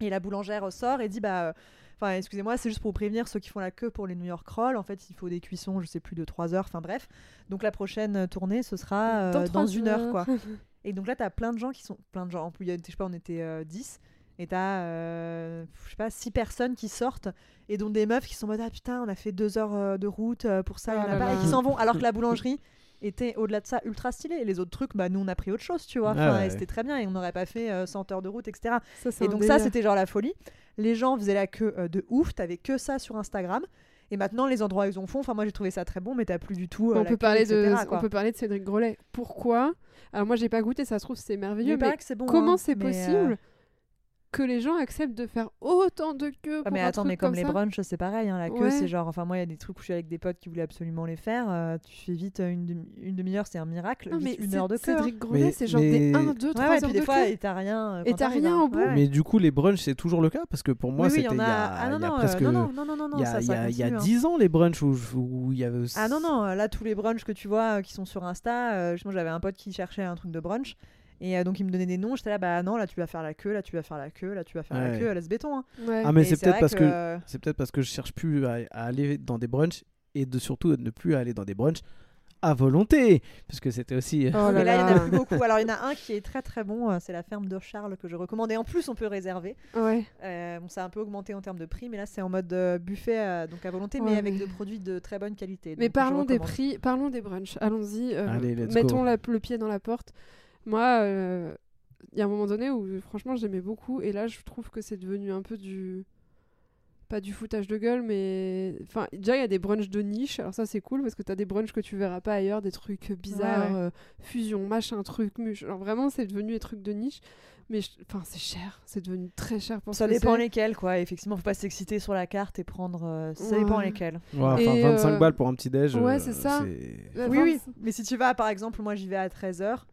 Et la boulangère sort et dit bah... euh, Enfin, excusez-moi, c'est juste pour vous prévenir ceux qui font la queue pour les New York Rolls. En fait, il faut des cuissons, je sais plus, de 3 heures. Enfin bref. Donc la prochaine euh, tournée, ce sera euh, dans, une heure, quoi. Et donc là, t'as plein de gens qui sont. Plein de gens. En plus, je sais pas, on était euh, 10. Et t'as, euh, je sais pas, 6 personnes qui sortent. Et dont des meufs qui sont en mode Ah putain, on a fait 2 heures euh, de route euh, pour ça, a là pas. Et qui s'en vont. Alors que la boulangerie était au-delà de ça ultra stylée. Et les autres trucs, bah nous, on a pris autre chose, tu vois. Ah ouais. C'était très bien. Et on n'aurait pas fait euh, 100 heures de route, etc. Ça, Et donc, ça, c'était genre la folie. Les gens faisaient la queue euh, de ouf. T'avais que ça sur Instagram. Et maintenant, les endroits où ils en font, enfin, moi j'ai trouvé ça très bon, mais t'as plus du tout. euh, on la peut queue, parler de quoi. on peut parler de Cédric Grolet. Pourquoi? Alors moi j'ai pas goûté, ça se trouve c'est Il merveilleux, mais que c'est bon. comment hein, c'est euh, possible que les gens acceptent de faire autant de queues Ah, mais un attends, truc mais comme, les ça brunchs, c'est pareil. hein, la queue, Ouais. c'est genre. Enfin, moi, il y a des trucs où je suis avec des potes qui voulaient absolument les faire. euh, tu fais vite euh, une, demi- une demi-heure, c'est un miracle. Non, mais une heure de queue. hein. Cédric Grolet, c'est genre des mais- 1, 2, 3 Ouais, ouais, heures puis de des fois, queue. et t'as rien. euh, Et t'as rien hein. au bout. Mais du coup, les brunchs, c'est toujours le cas? Parce que pour moi, oui, il c'était y il y a. Ah y a non, euh, presque. non, non, non, non, non, non, il y a, ça, il y ça a- il y a continue, hein. 10 ans, les brunchs où, il y avait. Ah non, non, là, tous les brunchs que tu vois euh, qui sont sur Insta, euh, justement, j'avais un pote qui cherchait un truc de brunch. Et euh, donc, il me donnait des noms. J'étais là, bah non, là, tu vas faire la queue, là, tu vas faire la queue, là, tu vas faire la queue, laisse béton. hein. Ouais. Ah, mais c'est peut-être parce que euh, c'est peut-être parce que je cherche plus à, à aller dans des brunchs et de surtout ne plus aller dans des brunchs à volonté puisque c'était aussi Oh là mais là, il y en a plus beaucoup. Alors, il y en a un qui est très très bon, euh, c'est la ferme de Charles que je recommande. Et en plus, on peut réserver. Ouais. Euh, bon, ça a un peu augmenté en termes de prix, mais là, c'est en mode euh, buffet, euh, donc à volonté, mais avec mais- de produits de très bonne qualité. Mais parlons des prix, parlons des brunchs. Allons-y. euh, mettons la- le pied dans la porte. Moi, euh, il y a un moment donné où franchement j'aimais beaucoup et là je trouve que c'est devenu un peu du pas du foutage de gueule, mais enfin déjà il y a des brunchs de niche. Alors ça c'est cool parce que t'as des brunchs que tu verras pas ailleurs, des trucs bizarres, Ouais, ouais. euh, fusion, machin, truc, muche. Alors vraiment c'est devenu des trucs de niche, mais je- enfin c'est cher, c'est devenu très cher pour Ça dépend lesquels, quoi. Effectivement, faut pas s'exciter sur la carte et prendre. euh, ça Ouais. dépend lesquels. Ouais, enfin, Et, 25 euh, balles pour un petit déj. ouais, euh, c'est ça. Oui, oui. Mais si tu vas, par exemple, moi j'y vais à 13h.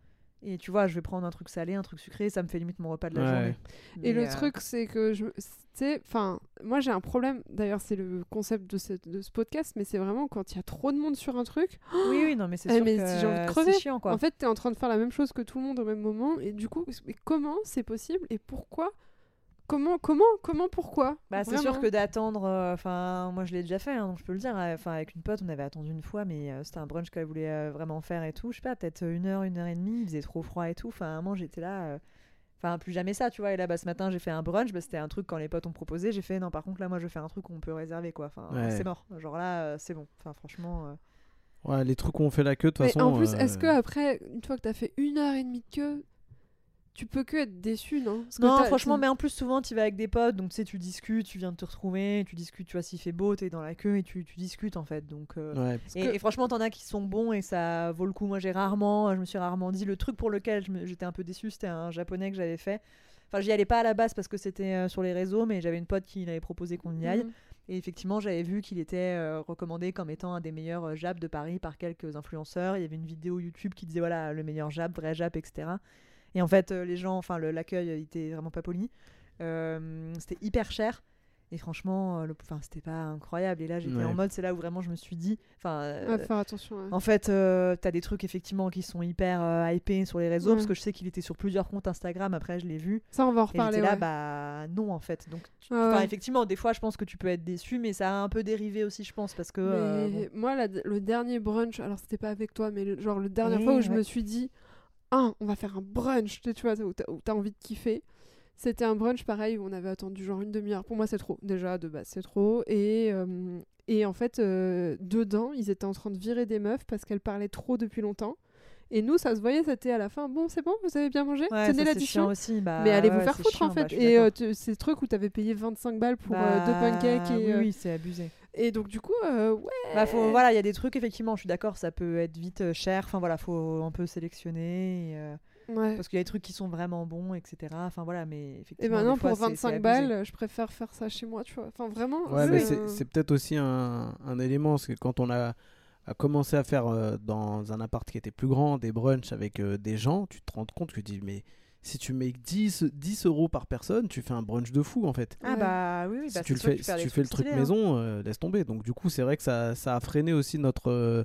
Et tu vois, je vais prendre un truc salé, un truc sucré, ça me fait limite mon repas de la Ouais. journée. Et Mais, le euh, truc, c'est que je, me- tu sais, enfin, moi j'ai un problème. D'ailleurs, c'est le concept de, cette- de ce podcast, mais c'est vraiment quand il y a trop de monde sur un truc. Oui, oui, non, mais c'est Eh, sûr mais que si j'ai envie de crever. c'est chiant, quoi. En fait, t'es en train de faire la même chose que tout le monde au même moment, et du coup, mais comment c'est possible et pourquoi Comment, comment, comment, pourquoi? Bah, c'est sûr que d'attendre, euh, enfin, moi je l'ai déjà fait, hein, donc je peux le dire. euh, Enfin, avec une pote, on avait attendu une fois, mais euh, c'était un brunch qu'elle voulait euh, vraiment faire et tout. Je sais pas, peut-être une heure, une heure et demie, il faisait trop froid et tout. Enfin, à un moment, j'étais là. euh, Enfin, plus jamais ça, tu vois. Et là, bah, ce matin, j'ai fait un brunch. Bah, c'était un truc quand les potes ont proposé. J'ai fait, non, par contre, là, moi, je vais faire un truc qu'on peut réserver, quoi. Enfin, Ouais. c'est mort. Genre là, euh, c'est bon. Enfin, franchement. euh, Ouais, les trucs où on fait la queue, de toute Mais façon. en plus, euh, est-ce que après, une fois que t'as fait une heure et demie de queue, tu peux que être déçu, non? Parce que Non, franchement, mais en plus, souvent, tu vas avec des potes, donc tu sais, tu discutes, tu viens de te retrouver, tu discutes, tu vois, s'il fait beau, t'es dans la queue et tu, tu discutes, en fait. Donc. euh, Ouais. Et, que- et franchement, t'en as qui sont bons et ça vaut le coup. Moi, j'ai rarement, je me suis rarement dit le truc pour lequel j'étais un peu déçue, c'était un japonais que j'avais fait. Enfin, j'y allais pas à la base parce que c'était euh, sur les réseaux, mais j'avais une pote qui m'avait proposé qu'on y aille. Mhm. Et effectivement, j'avais vu qu'il était euh, recommandé comme étant un des meilleurs euh, Jap de Paris par quelques influenceurs. Il y avait une vidéo YouTube qui disait voilà le meilleur Jap, vrai Jap, etc. Et en fait, euh, les gens, enfin l'accueil, il était vraiment pas poli. Euh, c'était hyper cher. Et franchement, euh, le, enfin, c'était pas incroyable. Et là, j'étais Ouais. en mode, c'est là où vraiment je me suis dit, enfin, euh, Ouais, faire attention. ouais. en fait, euh, t'as des trucs effectivement qui sont hyper euh, hypés sur les réseaux Ouais. parce que je sais qu'il était sur plusieurs comptes Instagram. Après, je l'ai vu. Ça, on va en Et reparler. j'étais là, bah non, en fait. Donc, tu- effectivement, des fois, je pense que tu peux être déçu, mais ça a un peu dérivé aussi, je pense, parce que. euh, Mais bon. moi, la- le dernier brunch, alors c'était pas avec toi, mais le- genre le dernière fois où je me suis dit, ah, on va faire un brunch, tu vois, où t'as envie de kiffer. C'était un brunch pareil où on avait attendu genre une demi-heure. Pour moi, c'est trop. Déjà, de base, c'est trop. Et, euh, et en fait, euh, dedans, ils étaient en train de virer des meufs parce qu'elles parlaient trop depuis longtemps. Et nous, ça se voyait, c'était à la fin. Bon, c'est bon, vous avez bien mangé? Ouais, Tenez l'addition. aussi. Bah, Mais allez vous ouais, faire foutre en fait. bah, et euh, ces trucs où t'avais payé 25 balles pour euh, deux Bah, pancakes. Et, Oui, oui, c'est abusé. Et donc, du coup, euh, ouais. Bah, faut, voilà, il y a des trucs, effectivement, je suis d'accord, ça peut être vite euh, cher. Enfin, voilà, faut un peu sélectionner. et, euh, Ouais. parce qu'il y a des trucs qui sont vraiment bons, etc. Enfin, voilà, mais Et effectivement. maintenant, des fois, pour c'est- c'est 25 abusé. balles, je préfère faire ça chez moi, tu vois. Enfin, vraiment. Ouais, c'est- mais c'est c'est peut-être aussi un, un élément, parce que quand on a, a commencé à faire euh, dans un appart qui était plus grand des brunchs avec euh, des gens, tu te rends compte que tu dis, mais si tu mets 10, 10 euros par personne, tu fais un brunch de fou en fait. Ah, Ouais. bah oui, oui, si bah, tu, le fais, que si tu fais le truc hein. maison, euh, laisse tomber. Donc du coup, c'est vrai que ça, ça a freiné aussi notre, euh,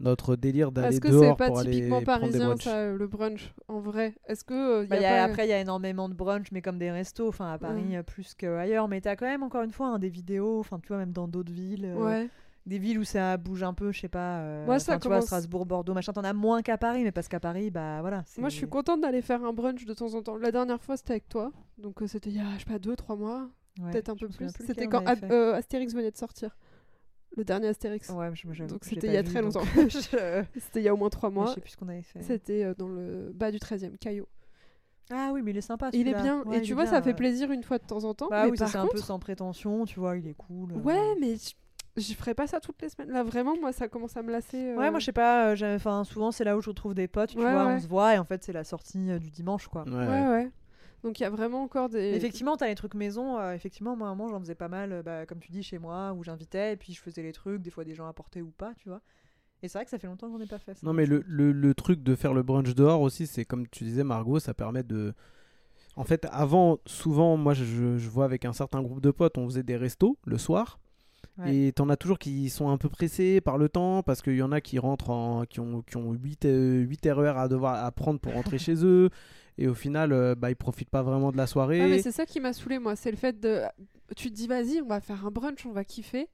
notre délire Parce d'aller que c'est dehors pas pour aller typiquement prendre des parisien, ça, le brunch, en vrai? Est-ce que. euh, y Bah, a y a- pas- Après, il y a énormément de brunch, mais comme des restos, enfin à Paris Ouais. plus qu'ailleurs. Mais t'as quand même, encore une fois, hein, des vidéos, enfin tu vois, même dans d'autres villes, euh, Ouais. Des villes où ça bouge un peu, je sais pas. euh, Moi, ça enfin, tu vois, Strasbourg, Bordeaux, machin, t'en as moins qu'à Paris, mais parce qu'à Paris, bah voilà. Moi, je suis contente d'aller faire un brunch de temps en temps. La dernière fois, c'était avec toi. Donc, euh, c'était il y a, je sais pas, 2-3 mois. Ouais, Peut-être un je peu plus. plus C'était quand Ab- euh, Astérix venait de sortir. Le dernier Astérix. Ouais, je- Donc, je l'ai c'était il y a vu, très donc longtemps. je- C'était il y a au moins 3 Je mois. sais plus ce qu'on avait fait. C'était euh, dans le bas du 13e, Caillot. Ah oui, mais il est sympa. Il est bien. Ouais, et tu vois, bien, ça fait plaisir une fois de temps en temps. Bah mais oui, ça c'est un peu sans prétention, tu vois, il est cool. euh. Ouais, mais je- ferais pas ça toutes les semaines. Là, vraiment, moi, ça commence à me lasser. Ouais, euh. moi je sais pas, euh, enfin souvent c'est là où je retrouve des potes, tu Ouais, vois, ouais. on se voit et en fait c'est la sortie euh, du dimanche quoi. Ouais, Ouais, ouais. ouais. Donc, il y a vraiment encore des. Effectivement, t'as les trucs maison. euh, effectivement, moi, à un moment, j'en faisais pas mal, euh, bah, comme tu dis, chez moi, où j'invitais, et puis je faisais les trucs, des fois des gens apportaient ou pas, tu vois. Et c'est vrai que ça fait longtemps qu'on n'ai pas fait ça. Non, mais le, le, le truc de faire le brunch dehors aussi, c'est comme tu disais, Margot, ça permet de. En fait, avant, souvent, moi, je, je vois avec un certain groupe de potes, on faisait des restos le soir. Ouais. Et t'en as toujours qui sont un peu pressés par le temps parce qu'il y en a qui rentrent en, qui ont, qui ont 8, euh, 8 RER à devoir à prendre pour rentrer chez eux et au final euh, bah, ils profitent pas vraiment de la soirée. Ouais, mais c'est ça qui m'a saoulé moi, c'est le fait de. Tu te dis, vas-y, on va faire un brunch, on va kiffer.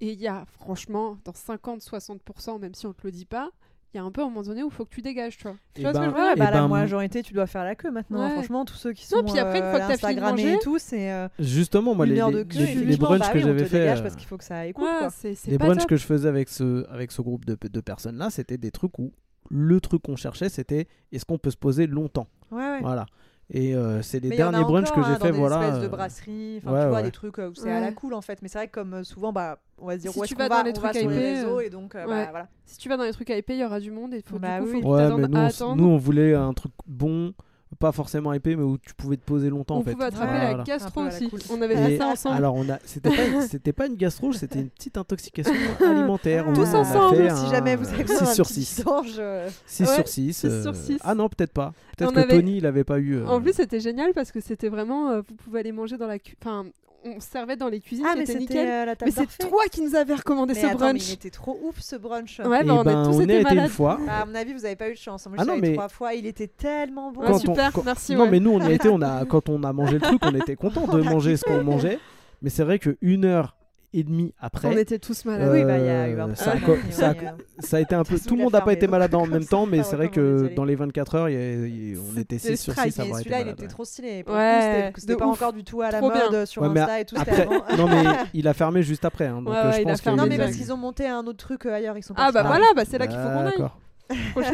Et il y a, franchement, dans 50-60%, même si on te le dit pas, il y a un peu à un moment donné où il faut que tu dégages, tu vois. Tu Eh vois ce que ben, je veux Ouais, dire bah, Eh la ben, majorité, tu dois faire la queue maintenant. Ouais. Franchement, tous ceux qui sont Non, puis après, une euh, fois que t'as fini de Instagrammés manger- et tout, c'est euh, Justement, moi, une les, heure les, de queue. les- les brunchs bah que oui, j'avais fait, dégage euh, parce qu'il faut que ça écoute. Ouais, quoi. les brunchs top. que je faisais avec ce, avec ce groupe de, de personnes là, c'était des trucs où le truc qu'on cherchait, c'était est-ce qu'on peut se poser longtemps? Ouais, ouais. Voilà. Et euh, c'est les Mais derniers brunchs que j'ai hein, fait, dans des voilà. espèces de euh, brasseries, enfin ouais, tu vois ouais. des trucs euh, où c'est à la cool en fait. Mais c'est vrai que comme souvent bah on va se dire Si où est-ce tu qu'on vas va, dans les on va les réseaux et donc euh, bah voilà. Si tu vas dans les trucs à épée, il y aura du monde et faut, Bah du coup, oui. faut que mais nous, à on, s- attendre. nous, on voulait un truc bon, pas forcément épais, mais où tu pouvais te poser longtemps on en fait. pouvait attraper Ouais, la Voilà. gastro aussi. cool. On avait Et fait ça ensemble. alors on a, c'était pas, c'était pas une gastro, c'était une petite intoxication alimentaire. Tous on a ensemble, fait si jamais vous avez besoin 6 d'un sur petit 6. vidange, euh, 6 Ouais, sur 6. six sur six. Ah non, peut-être pas. Peut-être que avait- Tony, il avait pas eu. euh, En plus, c'était génial parce que c'était vraiment. euh, vous pouvez aller manger dans la. cu- Enfin, on servait dans les cuisines, Ah mais c'était euh, la table Mais c'est toi qui nous avais recommandé Mais ce attends, mais brunch. il était trop ouf ce brunch. Ouais, eh bah, on ben, a tous on y été a été malades. une fois. Bah, à mon avis, vous avez pas eu de chance. Moi, Ah non, mais- trois fois. Il était tellement bon. On- super, quand- merci. Non, ouais. mais nous, on y a été, on a, quand on a mangé le truc, on était content de On manger ce qu'on mangeait. Mais c'est vrai qu'une heure et demie après, On était tous malades. Euh, oui, bah il y a eu un peu ça a malade, ça a euh, ça a été un peu. Ça Tout le monde n'a pas été malade en même ça, temps, mais c'est vrai que dans les 24 heures, il y a- il y a- on était C'était 6 sur strike, 6 à Mais avoir celui-là, il malade. était ouais. trop stylé. Ouais, c'était- pas encore du tout à la Trop mode bien. sur Insta et tout. avant. non mais il a fermé juste après, hein, donc Ouais, euh, ouais, je il a pense fermé Non, mais parce qu'ils ont monté un autre truc euh, ailleurs. Ils sont Ah bah voilà, bah c'est là qu'il faut qu'on aille.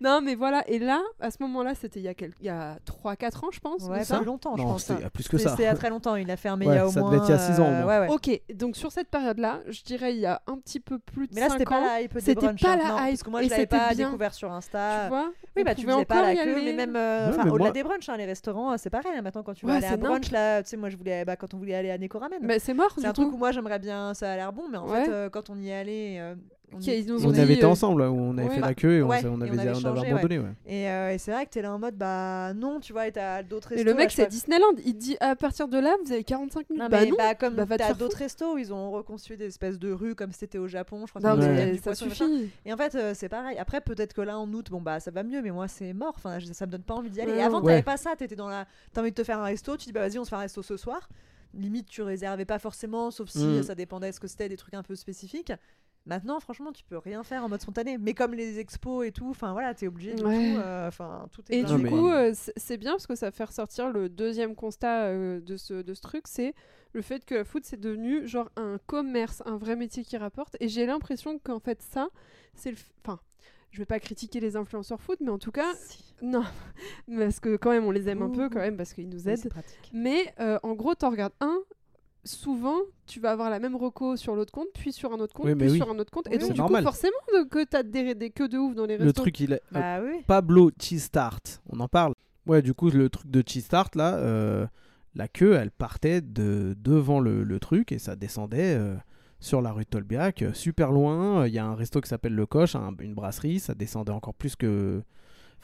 Non, mais voilà. Et là, à ce moment-là, c'était il y a, quel... il y a 3-4 ans, je pense. Ouais, ça. pas longtemps, je Non, pense. c'était il y hein. a plus que ça. c'était il y a très longtemps. Il a fermé Ouais, il y a au ça moins. devait être il y a six ans, au euh, moins. ouais, ouais. Ok, donc sur cette période-là, je dirais il y a un petit peu plus de Mais là, 5 c'était ans. pas la hype des C'était pas hein. la Non, hype, Parce que moi, je l'avais pas bien. découvert sur Tu Insta. vois Oui, bah tu faisais pas la queue, mais même euh, au-delà des brunchs, hein, les restaurants, euh, c'est pareil. Maintenant, quand tu vas aller à brunch, là, tu sais, moi, je voulais, bah, quand on voulait aller à Neko Ramen, Mais c'est mort, c'est un truc où moi j'aimerais bien, ça a l'air bon, mais en fait, quand on y allait, on Qui- y- ils nous On ont dit, avait été euh, ensemble, là, où on avait ouais. fait la queue et on, Ouais, on et avait, on avait on avait changé, ouais. abandonné. ouais. Et, euh, et c'est vrai que t'es là en mode, bah non, tu vois, et t'as d'autres Mais restos. le mec, c'est Disneyland. Il dit à partir de là, vous avez 45 minutes. Non, bah mais non. bah, comme bah, t'as d'autres restos où ils ont reconstruit des espèces de rues comme c'était au Japon, je crois que Non, mais ça suffit. Et en fait, euh, c'est pareil. Après, peut-être que là, en août, bon, bah, ça va mieux, mais moi, c'est mort. Enfin, ça me donne pas envie d'y aller. Et avant, t'avais pas ça. T'étais dans la. T'as envie de te faire un resto. Tu dis, bah, vas-y, on se fait un resto ce soir. Limite, tu réservais pas forcément, sauf si Mm. ça dépendait de ce que c'était, des trucs un peu spécifiques. Maintenant, franchement, tu peux rien faire en mode spontané. Mais comme les expos et tout, enfin voilà, t'es obligé de Ouais. tout. euh, Enfin, tout est Et du mais- coup, euh, c'est- bien parce que ça fait ressortir le deuxième constat euh, de, ce, de ce truc, c'est le fait que la food c'est devenu genre un commerce, un vrai métier qui rapporte. Et j'ai l'impression qu'en fait ça, c'est le... Enfin, je vais pas critiquer les influenceurs food, mais en tout cas, non, parce que quand même on les aime un peu quand même parce qu'ils nous aident. c'est pratique. Mais euh, en gros, t'en regardes un, souvent, tu vas avoir la même reco sur l'autre compte, puis sur un autre compte, Oui, puis oui. sur un autre compte. Oui, et donc, du normal. coup, forcément, de- que t'as des, des queues de ouf dans les Le restos. truc, il est. euh, Bah oui. Pablo Cheese Tart, on en parle. Ouais, du coup, le truc de Cheese Tart, là, euh, la queue, elle partait de devant le, le truc et ça descendait euh, sur la rue de Tolbiac, super loin. Il y a un resto qui s'appelle Le Coche, un- une brasserie, ça descendait encore plus que.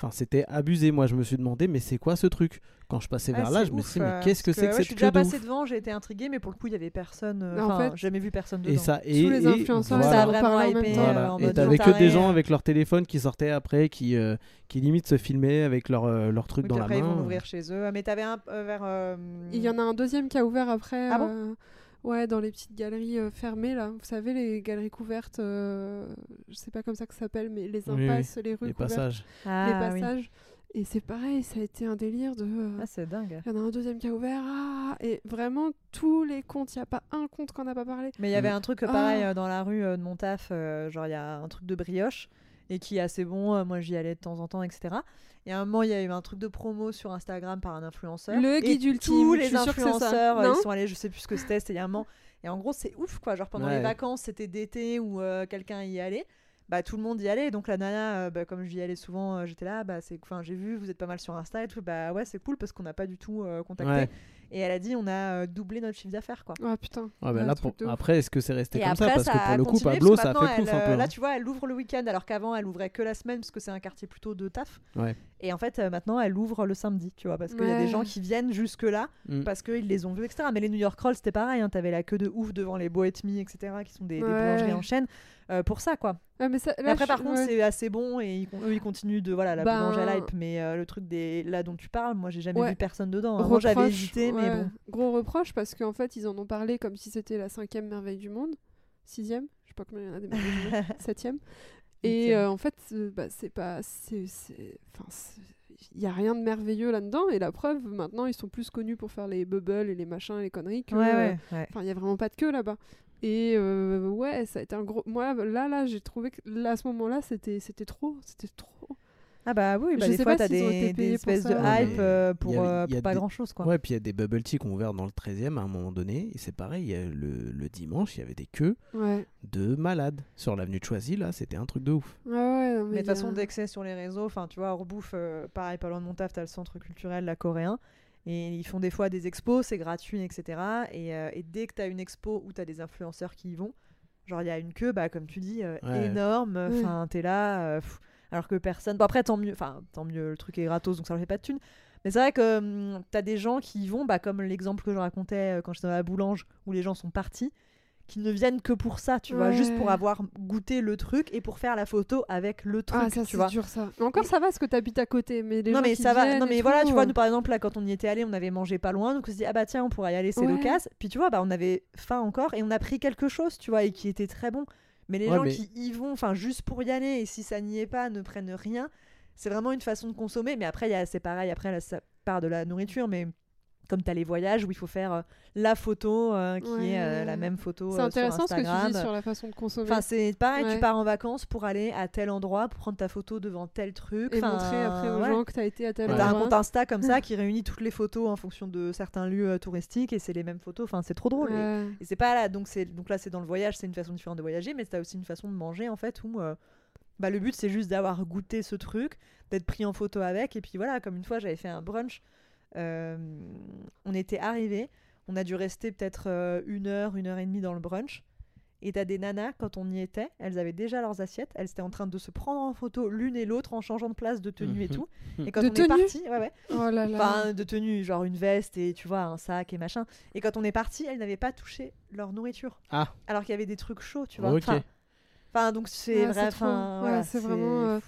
Enfin, c'était abusé. Moi, je me suis demandé, mais c'est quoi ce truc? Quand je passais vers Ah, là, je me suis dit, mais euh, qu'est-ce que c'est que ouais, cette Je suis déjà de ouf? devant, j'ai été intriguée, mais pour le coup, il y avait personne. euh, En Enfin, fait- jamais vu personne dedans. Et ça, et, Tous les et influenceurs, Ça a en vraiment parlaient en même hypé, temps. euh, Voilà. Et t'avais que des gens avec leur téléphone qui sortaient après, qui, euh, qui limite se filmaient avec leur, euh, leur truc Oui, dans la après, ils vont l'ouvrir chez eux. Mais t'avais un euh, vers. euh, Il y en a un deuxième qui a ouvert après. Ah bon? Ouais, dans les petites galeries euh, fermées là. Vous savez, les galeries couvertes, euh, je sais pas comme ça que ça s'appelle, mais les Oui, oui. impasses, les rues Les couvertes, passages. les Ah, oui. passages. Et c'est pareil, ça a été un délire de. euh, Ah, c'est dingue. Il y en a un deuxième qui a ouvert. ah, et vraiment, tous les comptes, il n'y a pas un compte qu'on n'a pas parlé. Mais il y avait Mm. un truc pareil Ah. euh, dans la rue euh, de mon taf, euh, genre il y a un truc de brioche et qui est assez bon. euh, moi j'y allais de temps en temps, etc. Et à un moment il y a eu un truc de promo sur Instagram par un influenceur. Le Et guide ultime, Tous les influenceurs, euh, ils sont allés, je sais plus ce que c'était, c'était il y a un moment. Et en gros c'est ouf quoi. Genre pendant les vacances, c'était d'été où euh, quelqu'un y allait. Bah, tout le monde y allait et donc la nana euh, bah, comme j'y allais souvent euh, j'étais là bah c'est enfin j'ai vu vous êtes pas mal sur Insta et tout bah ouais c'est cool parce qu'on n'a pas du tout euh, contacté Ouais. Et elle a dit on a euh, doublé notre chiffre d'affaires quoi Ah putain. Ouais, bah Ouais, là, pour- de ouf. Après, est-ce que c'est resté Et comme après, ça Parce que a pour le coup, Pablo, que ça fait maintenant, pouf elle, un peu. Là, hein. tu vois, elle ouvre le week-end alors qu'avant, elle ouvrait que la semaine parce que c'est un quartier plutôt de taf. Ouais. Et en fait, euh, maintenant, elle ouvre le samedi, tu vois, parce qu'il y a des Ouais. gens qui viennent jusque-là Mm. parce qu'ils les ont vus, etc. Mais les New York Rolls, c'était pareil. Hein, T'avais la queue de ouf devant les Boetmi, etc., qui sont des, des Ouais. boulangeries en chaîne. Euh, pour ça, quoi. Ouais, mais ça, Mais là, après, je- par contre, ouais. c'est assez bon et ils, eux, ils continuent de. Voilà, la Ben, à l'hype. Mais euh, le truc des là dont tu parles, moi, j'ai jamais Ouais. vu personne dedans. hein. Moi, j'avais hésité, mais bon. Gros reproche parce qu'en fait, ils en ont parlé comme si c'était la cinquième merveille du monde. Sixième Je sais pas combien il y en a des merveilles du monde. Septième. Et euh, en fait, bah, c'est pas. c'est- il y a rien de merveilleux là-dedans. Et la preuve, maintenant, ils sont plus connus pour faire les bubbles et les machins et les conneries que. Ouais, ouais, ouais. Enfin, il y a vraiment pas de queue là-bas. Et euh, ouais, ça a été un gros. Moi, là, là, j'ai trouvé que là, à ce moment-là, c'était, c'était trop, c'était trop. Ah bah oui, bah Je des sais fois pas t'as s'ils ont des, été des payés pour espèces de hype euh, il pour, y a- euh, il y a pour pas des- grand chose quoi. Ouais, puis il y a des bubble tea qui ont ouvert dans le 13e à un moment donné. Et c'est pareil, il y a le, le dimanche, il y avait des queues Ouais. de malades. Sur l'avenue de Choisy, là, c'était un truc de ouf. Ouais, ouais. non, Mais de a- façon, c'est sur les réseaux, enfin, tu vois, hors bouffe, euh, pareil, pas loin de mon taf, t'as le centre culturel, la coréen. Et ils font des fois des expos, c'est gratuit, etc. Et, euh, et dès que t'as une expo où t'as des influenceurs qui y vont, genre il y a une queue, bah, comme tu dis, euh, Ouais. énorme. Enfin, t'es là, euh, pff, alors que personne. Bon, après, tant mieux, enfin, tant mieux, le truc est gratos, donc ça leur fait pas de thunes. Mais c'est vrai que hum, t'as des gens qui y vont, bah, comme l'exemple que je racontais euh, quand j'étais dans la boulange, où les gens sont partis, qui ne viennent que pour ça, tu vois, juste pour avoir goûté le truc et pour faire la photo avec le truc, Ah, ça, tu c'est vois. dur, ça. Encore, ça va parce que t'habites à côté. Mais les non gens mais qui ça va non mais voilà tout, tu vois euh, nous par exemple là quand on y était allé on avait mangé pas loin donc on se dit ah bah tiens on pourrait y aller c'est Ouais. l'occasion puis tu vois bah on avait faim encore et on a pris quelque chose tu vois et qui était très bon mais les Ouais, gens mais- qui y vont enfin juste pour y aller et si ça n'y est pas ne prennent rien c'est vraiment une façon de consommer mais après il y a- c'est pareil après là, ça part de la nourriture mais comme tu as les voyages où il faut faire euh, la photo euh, qui Ouais. est euh, la même photo C'est intéressant sur ce que tu dis sur la façon de consommer. Enfin, c'est pareil, Ouais. tu pars en vacances pour aller à tel endroit, pour prendre ta photo devant tel truc. et montrer après aux ouais. gens que t'as été à tel Et T'as un endroit. compte Insta comme ça qui réunit toutes les photos en fonction de certains lieux touristiques et c'est les mêmes photos. Enfin, c'est trop drôle. Et- c'est pas là, donc donc là c'est dans le voyage, c'est une façon différente de voyager, mais t'as aussi une façon de manger en fait où bah, le but c'est juste d'avoir goûté ce truc, d'être pris en photo avec et puis voilà, comme une fois j'avais fait un brunch, on était arrivé, on a dû rester peut-être euh, une heure, une heure et demie dans le brunch. Et t'as des nanas, quand on y était, elles avaient déjà leurs assiettes, elles étaient en train de se prendre en photo l'une et l'autre en changeant de place, de tenue et Mhm. tout. Et quand De on tenue est parti, ouais, ouais, Oh là là. Enfin, de tenue, genre une veste et tu vois, un sac et machin. Et quand on est parti, elles n'avaient pas touché leur nourriture. Ah. Alors qu'il y avait des trucs chauds, tu vois. Ok. Enfin, enfin, donc c'est Ouais, vrai. trop. voilà, c'est vraiment, euh,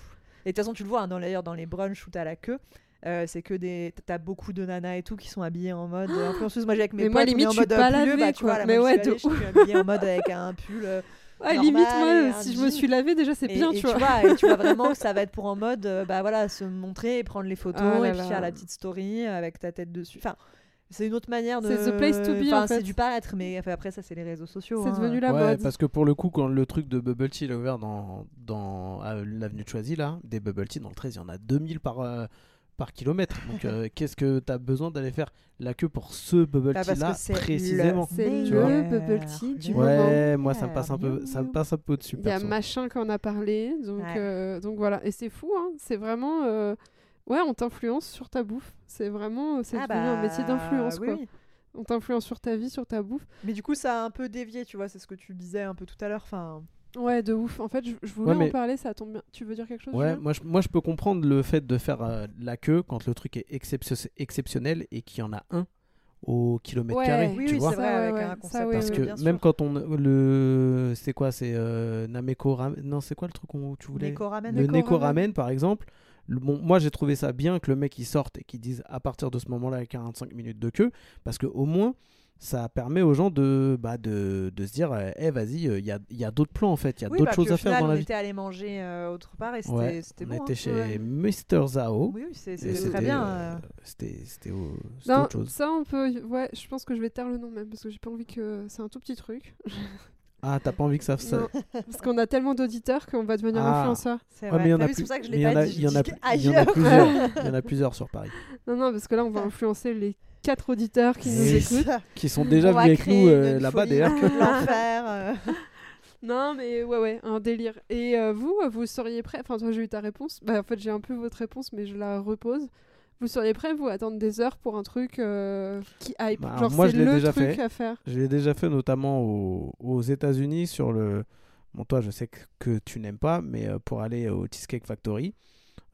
Et de toute façon, tu le vois, hein, dans, d'ailleurs, dans les brunchs où t'as la queue. Euh, c'est que des t'as beaucoup de nanas et tout qui sont habillées en mode euh, influenceuse moi j'ai avec mes Mais potes moi, on est limite, en je suis mode euh, pas lavée, bah, tu quoi. vois, là, Mais moi, ouais, j'y suis allée, je suis habillée en mode avec un pull euh, Ah, normal limite, moi, si je me suis lavée, déjà, c'est et, bien, et tu vois. et tu vois vraiment que ça va être pour en mode euh, bah voilà se montrer et prendre les photos Ah là et puis là. faire la petite story avec ta tête dessus enfin c'est une autre manière de C'est the place to be, enfin, en fait. c'est du paraître mais enfin, après ça c'est les réseaux sociaux C'est hein. devenu la ouais, mode. parce que pour le coup, quand le truc de Bubble Tea a ouvert dans, dans à l'avenue de Choisy, là, des Bubble Tea dans le 13, il y en a 2000 par, euh, par kilomètre. Donc, euh, qu'est-ce que tu as besoin d'aller faire la queue pour ce Bubble Bah, Tea là précisément C'est le Tu vois. le bubble tea du moment. Ouais, moi ça me passe un peu, ça me passe un peu dessus. Il y a perso. machin qu'on a parlé, donc, Ouais. euh, donc voilà. Et c'est fou, hein. c'est vraiment. euh, Ouais, on t'influence sur ta bouffe. C'est vraiment. C'est Ah devenu un métier bah, d'influence, oui, quoi. oui. On t'influence sur ta vie, sur ta bouffe. mais du coup ça a un peu dévié tu vois c'est ce que tu disais un peu tout à l'heure enfin Ouais, de ouf. En fait, je, je voulais Ouais, mais- en parler, ça tombe bien. Tu veux dire quelque chose Ouais, moi je, moi je peux comprendre le fait de faire euh, la queue quand le truc est excep- exceptionnel et qu'il y en a un au kilomètre Ouais. carré, oui tu oui vois? c'est vrai Ça, avec ouais. un Ça, concept ouais, Parce que sûr. même quand on le c'est quoi c'est euh, Nameko ramen non c'est quoi le truc où tu voulais Neko ramen. le Neko Neko ramen. ramen par exemple le- bon, moi j'ai trouvé ça bien que le mec il sorte et qu'il dise à partir de ce moment-là avec 45 minutes de queue parce que au moins ça permet aux gens de bah, de, de se dire eh vas-y il y a, y a d'autres plans en fait il y a Oui, d'autres bah, choses à faire dans la on vie était allé manger euh, autre part et c'était ouais, c'était on bon était hein. chez Ouais. Mr Zao oui oui c'était très bien euh, euh. c'était autre chose ça on peut. Ouais, je pense que je vais taire le nom même parce que j'ai pas envie que. C'est un tout petit truc. ah t'as pas envie que ça, ça... Parce qu'on a tellement d'auditeurs qu'on va devenir Ah. influenceur. c'est Ouais, vrai c'est pour ça que je l'ai pas dit il y en a plusieurs il y en a plusieurs sur Paris Non, non, parce que là, on va influencer les quatre auditeurs qui nous écoutent. qui sont déjà On venus avec nous euh, là-bas d'ailleurs l'enfer euh. Non, mais ouais, ouais, un délire. Et euh, vous, vous seriez prêt Enfin, toi, j'ai eu ta réponse. Bah, en fait, j'ai un peu votre réponse, mais je la repose. Vous seriez prêt, vous, à attendre des heures pour un truc euh, qui hype? Bah, Genre, moi, c'est je l'ai le déjà truc fait. à faire. Je l'ai déjà fait notamment au- aux États-Unis sur le. Bon, toi, je sais que, que tu n'aimes pas, mais euh, pour aller au Cheesecake Factory.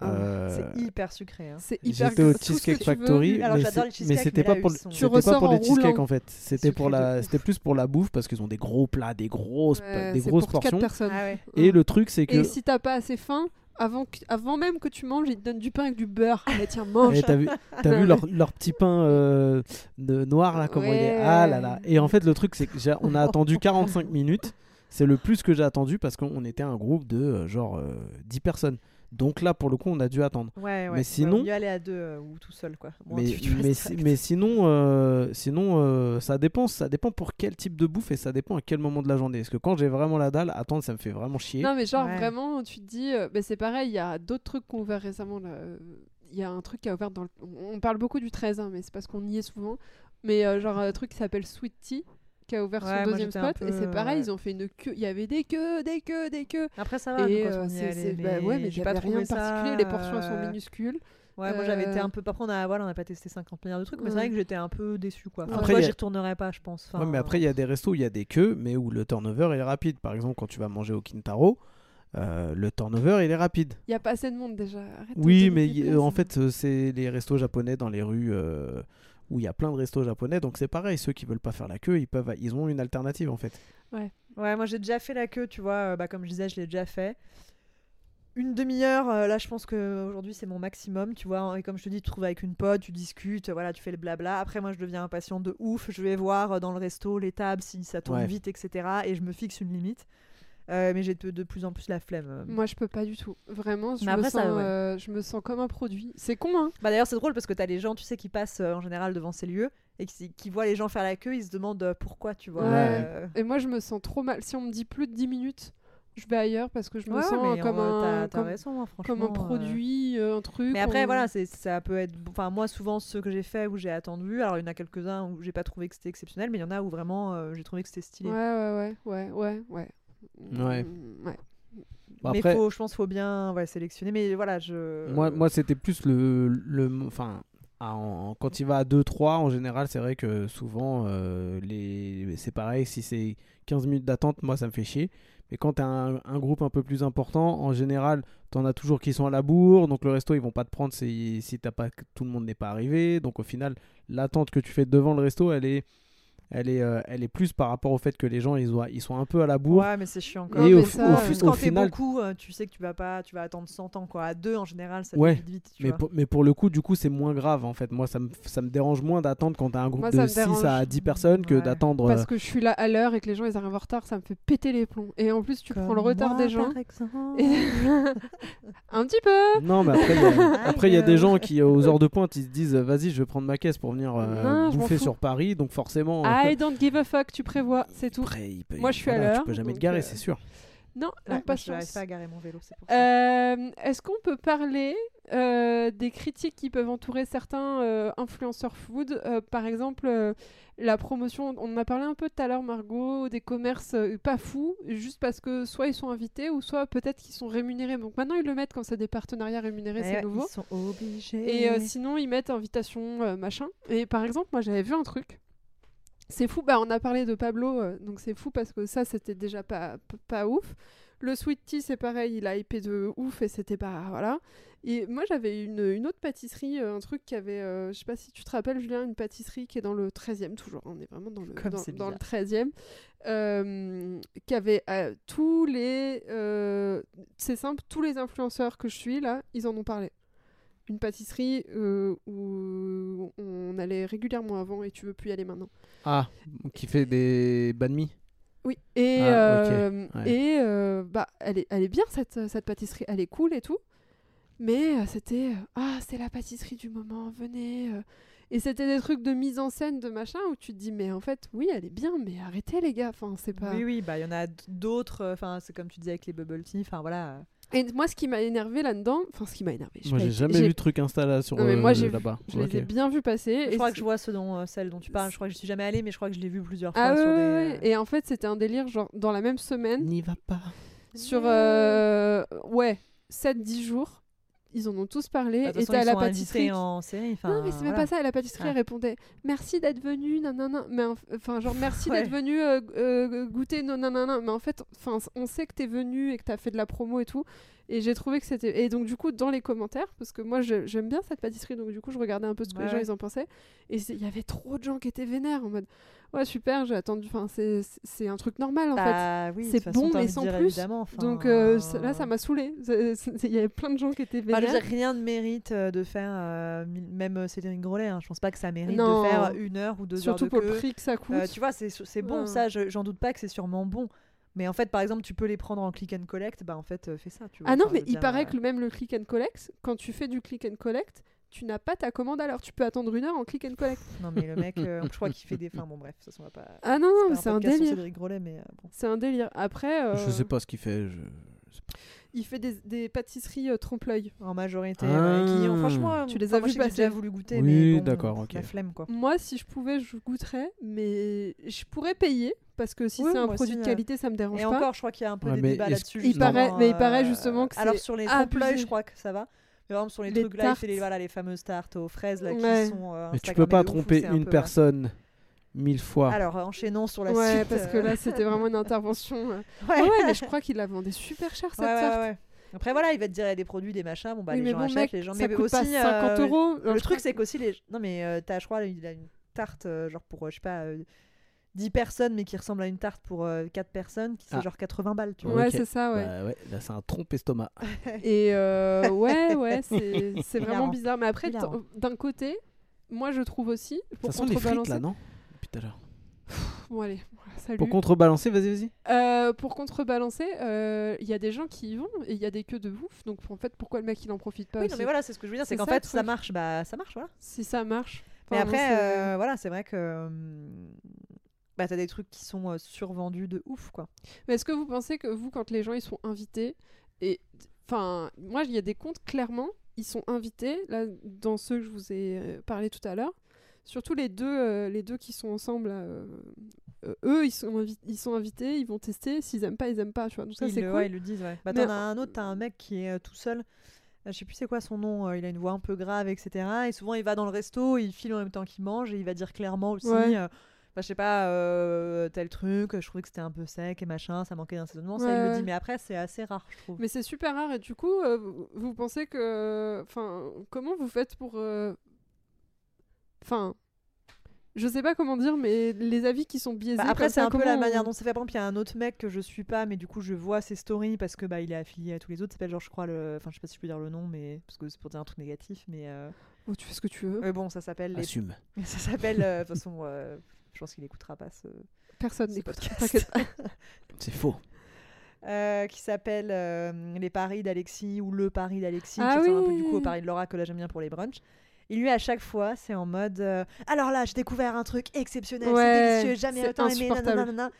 Ah, euh, c'est hyper sucré hein. C'est hyper J'étais au Cheesecake. Factory, Alors, mais c'est- mais c'était mais pas pour Tu pas les cheesecakes en fait. C'était pour la, c'était plus pour la bouffe parce qu'ils ont des gros plats, des grosses, Ouais, des c'est grosses pour portions. personnes. Ah ouais. Et Ouais. le truc, c'est que Et si t'as pas assez faim, avant, que- avant même que tu manges, ils te donnent du pain avec du beurre. Mais tiens, mange. Eh, t'as vu, t'as vu leur, leur petit pain euh, de noir là, comment il est? Ah là là. Et en fait, le truc, c'est que j'ai- on a attendu 45 minutes. C'est le plus que j'ai attendu parce qu'on était un groupe de euh, genre euh, 10 personnes. Donc là, pour le coup, on a dû attendre. Ouais, ouais. Mais sinon- mieux aller à deux euh, ou tout seul, quoi. Mais, tu- tu mais, si- sinon, euh, sinon euh, ça dépend. Ça dépend pour quel type de bouffe et ça dépend à quel moment de la journée. Parce que quand j'ai vraiment la dalle, attendre, ça me fait vraiment chier. Non, mais genre Ouais. vraiment, tu te dis, euh, bah, c'est pareil, il y a d'autres trucs qu'on ouvert récemment. Euh, Il y a un truc qui a ouvert dans le. On on parle beaucoup du 13, hein, mais c'est parce qu'on y est souvent. Mais euh, genre un truc qui s'appelle Sweet Tea, qui a ouvert Ouais, son deuxième spot. Et c'est pareil, ouais. ils ont fait une queue. Il y avait des queues, des queues, des queues. Après, ça va. et euh, c'est- bah ouais, mais j'ai pas rien trouvé de ça, particulier. Les portions sont euh, minuscules. Ouais, moi j'avais été Euh, un peu. Par contre, on a, voilà, on n'a pas testé 50 milliards de trucs, mais c'est vrai que j'étais un peu déçu quoi. Enfin, Après, moi, a- j'y retournerai pas, je pense. Enfin, Ouais, mais après, il y a des restos où il y a des queues, mais où le turnover est rapide. Par exemple, quand tu vas manger au Kintaro, euh, le turnover il est rapide. Il y a pas assez de monde déjà. Arrête Oui, mais y- euh, en fait, c'est les restos japonais dans les rues euh, où il y a plein de restos japonais. Donc c'est pareil, ceux qui veulent pas faire la queue, ils peuvent, ils ont une alternative en fait. Ouais, moi j'ai déjà fait la queue, tu vois. euh, bah, comme je disais, je l'ai déjà fait. Une demi-heure, euh, là je pense qu'aujourd'hui c'est mon maximum, tu vois. Et comme je te dis, tu te trouves avec une pote, tu discutes, voilà, tu fais le blabla. Après, moi je deviens impatient de ouf. Je vais voir euh, dans le resto les tables si ça tourne Ouais. vite, etc. Et je me fixe une limite. Euh, mais j'ai de, de plus en plus la flemme. euh. Moi, je peux pas du tout. Vraiment, je, Mais me, après, sens, ça, ouais. euh, je me sens comme un produit. C'est con, hein Bah d'ailleurs c'est drôle parce que t'as les gens tu sais qui passent en général devant ces lieux et qui, qui voient les gens faire la queue ils se demandent pourquoi tu vois. Ouais. Et moi, je me sens trop mal. Si on me dit plus de 10 minutes, je vais ailleurs parce que je me ouais, sens mais, comme, un, comme, raison, hein, comme un produit, euh, un truc. Mais après on- voilà c'est ça peut être enfin moi souvent ceux que j'ai fait où j'ai attendu alors il y en a quelques-uns où j'ai pas trouvé que c'était exceptionnel mais il y en a où vraiment euh, j'ai trouvé que c'était stylé. Ouais, ouais, ouais, ouais, ouais, ouais. Ouais. Mm, ouais. Mais après, faut, je pense faut bien ouais, sélectionner mais voilà je moi, moi c'était plus le, le, enfin, en- quand il va à 2-3 en général, c'est vrai que souvent euh, les, c'est pareil. Si c'est 15 minutes d'attente, moi ça me fait chier. Mais quand tu as un, un groupe un peu plus important, en général, tu en as toujours qui sont à la bourre. Donc le resto, ils vont pas te prendre si, si t'as pas, tout le monde n'est pas arrivé. Donc au final, l'attente que tu fais devant le resto, elle est, elle est, euh, elle est plus par rapport au fait que les gens ils, soient- ils sont un peu à la bourre. Ouais, mais c'est chiant. Quoi. Et au, ça, au euh, au quand t'es final, beaucoup, euh, tu sais que tu vas pas, tu vas attendre 100 ans quoi. À deux en général, ça Ouais, vite vite. Tu mais vois. pour, mais pour le coup, du coup, c'est moins grave en fait. Moi, ça me, ça me dérange moins d'attendre quand t'as un groupe Moi, de me 6 à dérange. 10 personnes que Ouais. d'attendre. Parce que je suis là à l'heure et que les gens ils arrivent en retard, ça me fait péter les plombs. Et en plus, tu prends le retard moi, des gens. Et- un petit peu. Non, mais après, il y a- après, il y a Aïe. des gens qui, aux heures de pointe, ils se disent Vas-y, je vais prendre ma caisse pour venir euh, Non, bouffer sur Paris. Donc, forcément. I don't give a fuck, tu prévois, c'est tout. Après, il peut- Moi, je suis à voilà, l'heure, Tu peux jamais te garer, euh, c'est sûr. Non, Ouais, impatience. pas à garer mon vélo, c'est pour ça. Euh, Est-ce qu'on peut parler euh, des critiques qui peuvent entourer certains euh, influenceurs food? Euh, Par exemple, euh, la promotion, on en a parlé un peu tout à l'heure, Margot, des commerces euh, pas fous, juste parce que soit ils sont invités ou soit peut-être qu'ils sont rémunérés. Donc maintenant, ils le mettent quand c'est des partenariats rémunérés, c'est nouveau. Ils sont obligés. Et euh, sinon, ils mettent invitation, euh, machin. Et par exemple, moi, j'avais vu un truc. C'est fou, bah, on a parlé de Pablo, euh, donc c'est fou parce que ça, c'était déjà pas, pas ouf. Le Sweet Tea, c'est pareil, il a hypé de ouf et c'était pas. Voilà. Et moi, j'avais une, une autre pâtisserie, euh, un truc qui avait. euh, je sais pas si tu te rappelles, Julien, une pâtisserie qui est dans le 13e, toujours. On est vraiment dans le, Comme dans, c'est dans le bizarre. 13e. euh, qui avait tous les. c'est simple, tous les influenceurs que je suis là, ils en ont parlé une pâtisserie euh, où on allait régulièrement avant et tu veux plus y aller maintenant. Ah, qui fait des banh mi? Oui. Et, Ah, euh, ouais. et euh, bah, elle est, elle est bien cette, cette pâtisserie, elle est cool et tout. Mais euh, c'était euh, ah c'est la pâtisserie du moment, venez. euh. Et c'était des trucs de mise en scène de machin où tu te dis mais en fait oui elle est bien mais arrêtez les gars, enfin c'est pas. Oui, oui, bah il y en a d'autres. Enfin, c'est comme tu disais avec les bubble tea. Enfin voilà. Et moi ce qui m'a énervé là-dedans, enfin ce qui m'a énervé, je sais Moi, j'ai jamais vu de truc Insta là sur Non, mais euh, moi, j'ai vu- là-bas. je les Ok. ai bien vus passer. Je et crois que je vois ce dont euh, celle dont tu parles. Je crois que je suis jamais allée, mais je crois que je l'ai vu plusieurs fois Ah sur ouais, des. ouais, Et en fait, c'était un délire, genre, dans la même semaine, N'y va pas. sur, euh, ouais, 7-10 jours, ils en ont tous parlé, bah, et ils la pâtisserie... en série. Non, mais c'est même pas ça, la pâtisserie, Ah. elle répondait « Merci d'être venu, nanana. » Mais en- enfin, genre, merci Ouais. d'être venu euh, euh, goûter, non, nanana. Mais en fait, on sait que t'es venu et que t'as fait de la promo et tout. Et j'ai trouvé que c'était... Et donc, du coup, dans les commentaires, parce que moi, j'aime bien cette pâtisserie, donc du coup, je regardais un peu ce que Ouais, les gens, ouais. ils en pensaient. Et il y avait trop de gens qui étaient vénères, en mode « Ouais, super, j'ai attendu... » Enfin, c'est un truc normal, en fait. Bah oui, de C'est bon, mais sans dire, plus. Donc euh, là, ça m'a saoulé. Il y avait plein de gens qui étaient Enfin, je vénères. veux dire, rien ne mérite euh, de faire, euh, même euh, Cédric Grolet, hein, je pense pas que ça mérite Non. de faire une heure ou deux Surtout heures de pour queue. le prix que ça coûte. Euh, tu vois, c'est bon, Ouais. ça, je- j'en doute pas que c'est sûrement bon. Mais en fait, par exemple, tu peux les prendre en click and collect, bah en fait, euh, fais ça. Tu vois. Ah non, mais il dire, paraît euh, que même le click and collect, quand tu fais du click and collect, tu n'as pas ta commande à l'heure. Tu peux attendre une heure en click and collect. Non, mais le mec, euh, je crois qu'il fait des. Enfin, bon, bref, ça, on va pas. Ah non, non, c'est un délire. Cédric Grolet, mais euh, bon. C'est un délire. Après, euh, Je sais pas ce qu'il fait. je- il fait des, des pâtisseries euh, trompe-l'œil. En majorité, Ah. ouais, qui, euh, franchement, Tu les as j'ai passer. déjà voulu goûter, Oui, mais bon, d'accord, ok. La flemme, quoi. Moi, si je pouvais, je goûterais, mais je pourrais payer parce que si Oui, c'est un moi produit aussi, de euh. qualité, ça me dérange Et pas. encore, je crois qu'il y a un peu Ouais, des mais débats est-ce- là-dessus. Il justement, paraît- mais il paraît euh, justement que Alors c'est sur les abusé. trompe-l'œil, je crois que ça va. Mais par exemple, sur les, Les trucs là, il fait les, tartes. voilà, les fameuses tartes aux fraises là, qui Ouais. sont. euh, Mais tu Instagrammées peux pas de ouf, où tromper c'est un une peu, personne mille fois. Alors, enchaînons sur la ouais, suite. parce que là, c'était vraiment une intervention. euh. ouais. Ouais, mais je crois qu'il la vendait super cher cette Ouais, ouais, tarte. ouais. Après, voilà, il va te dire il y a des produits, des machins. Bon, bah, Oui, les mais gens bon, achètent, mec, les gens. ça mais coûte pas aussi, 50 euh, euros. Le truc, c'est qu'aussi, les... non, mais euh, t'as, je crois, il a une tarte, euh, genre pour, euh, je sais pas, euh, 10 personnes, mais qui ressemble à une tarte pour euh, 4 personnes, qui c'est Ah. genre 80 balles, tu vois. Ouais, c'est ça, ouais. Bah ouais, là c'est un trompe estomac. Et euh, ouais, ouais, c'est c'est vraiment bizarre. Mais après, d'un côté, moi je trouve aussi, pour Ça sent les frites là, non? Depuis tout à l'heure. Bon, allez, salut. Pour contrebalancer, vas-y, vas-y. Euh, pour contrebalancer, euh, il y a des gens qui y vont et il y a des queues de bouffe. Donc en fait, pourquoi le mec il en profite pas Oui, aussi non, mais voilà, c'est ce que je veux dire, c'est qu'en fait, ça marche, bah, ça marche, voilà. Si ça marche. Mais après, c'est- euh, voilà, c'est vrai que. Bah, t'as des trucs qui sont euh, survendus de ouf, quoi. Mais est-ce que vous pensez que vous, quand les gens ils sont invités, et enfin, moi il y a des comptes clairement, ils sont invités là dans ceux que je vous ai euh, parlé tout à l'heure. Surtout les deux, euh, les deux qui sont ensemble, là, euh, euh, eux ils sont, invi- ils sont invités, ils vont tester. S'ils aiment pas, ils aiment pas, tu vois. Donc ça ils, c'est le, cool. ouais, ils le disent, ouais. Bah, Mais- t'en as un autre, t'as un mec qui est tout seul. Je sais plus c'est quoi son nom, il a une voix un peu grave, etc. Et souvent il va dans le resto, il file en même temps qu'il mange et il va dire clairement aussi. Ouais. euh, bah, je sais pas, euh, tel truc, je trouvais que c'était un peu sec et machin, ça manquait d'assaisonnement, ça il Ouais, le ouais. dit. Mais après, c'est assez rare, je trouve. Mais c'est super rare et du coup, euh, vous, vous pensez que, enfin, comment vous faites pour, euh, enfin, je sais pas comment dire, mais les avis qui sont biaisés. Bah, après, c'est un peu la manière on- dont c'est fait. Par exemple, il y a un autre mec que je suis pas, mais du coup, je vois ses stories parce que bah, il est affilié à tous les autres. Il s'appelle, genre, je crois, le. Enfin, je sais pas si je peux dire le nom, mais. Parce que c'est pour dire un truc négatif, mais. euh, Oh, tu fais ce que tu veux. mais bon, ça s'appelle. les- Assume. Ça s'appelle. euh, De toute façon, euh, je pense qu'il écoutera pas ce, Personne n'écoute. C'est faux. Euh, qui s'appelle euh, Les paris d'Alexis ou Le pari d'Alexis, Ah qui ressemble un peu du coup oui. au pari de Laura que là j'aime bien pour les brunchs. Et lui, à chaque fois, c'est en mode euh, Alors là, j'ai découvert un truc exceptionnel, Ouais, c'est délicieux, jamais autant aimé. nanana.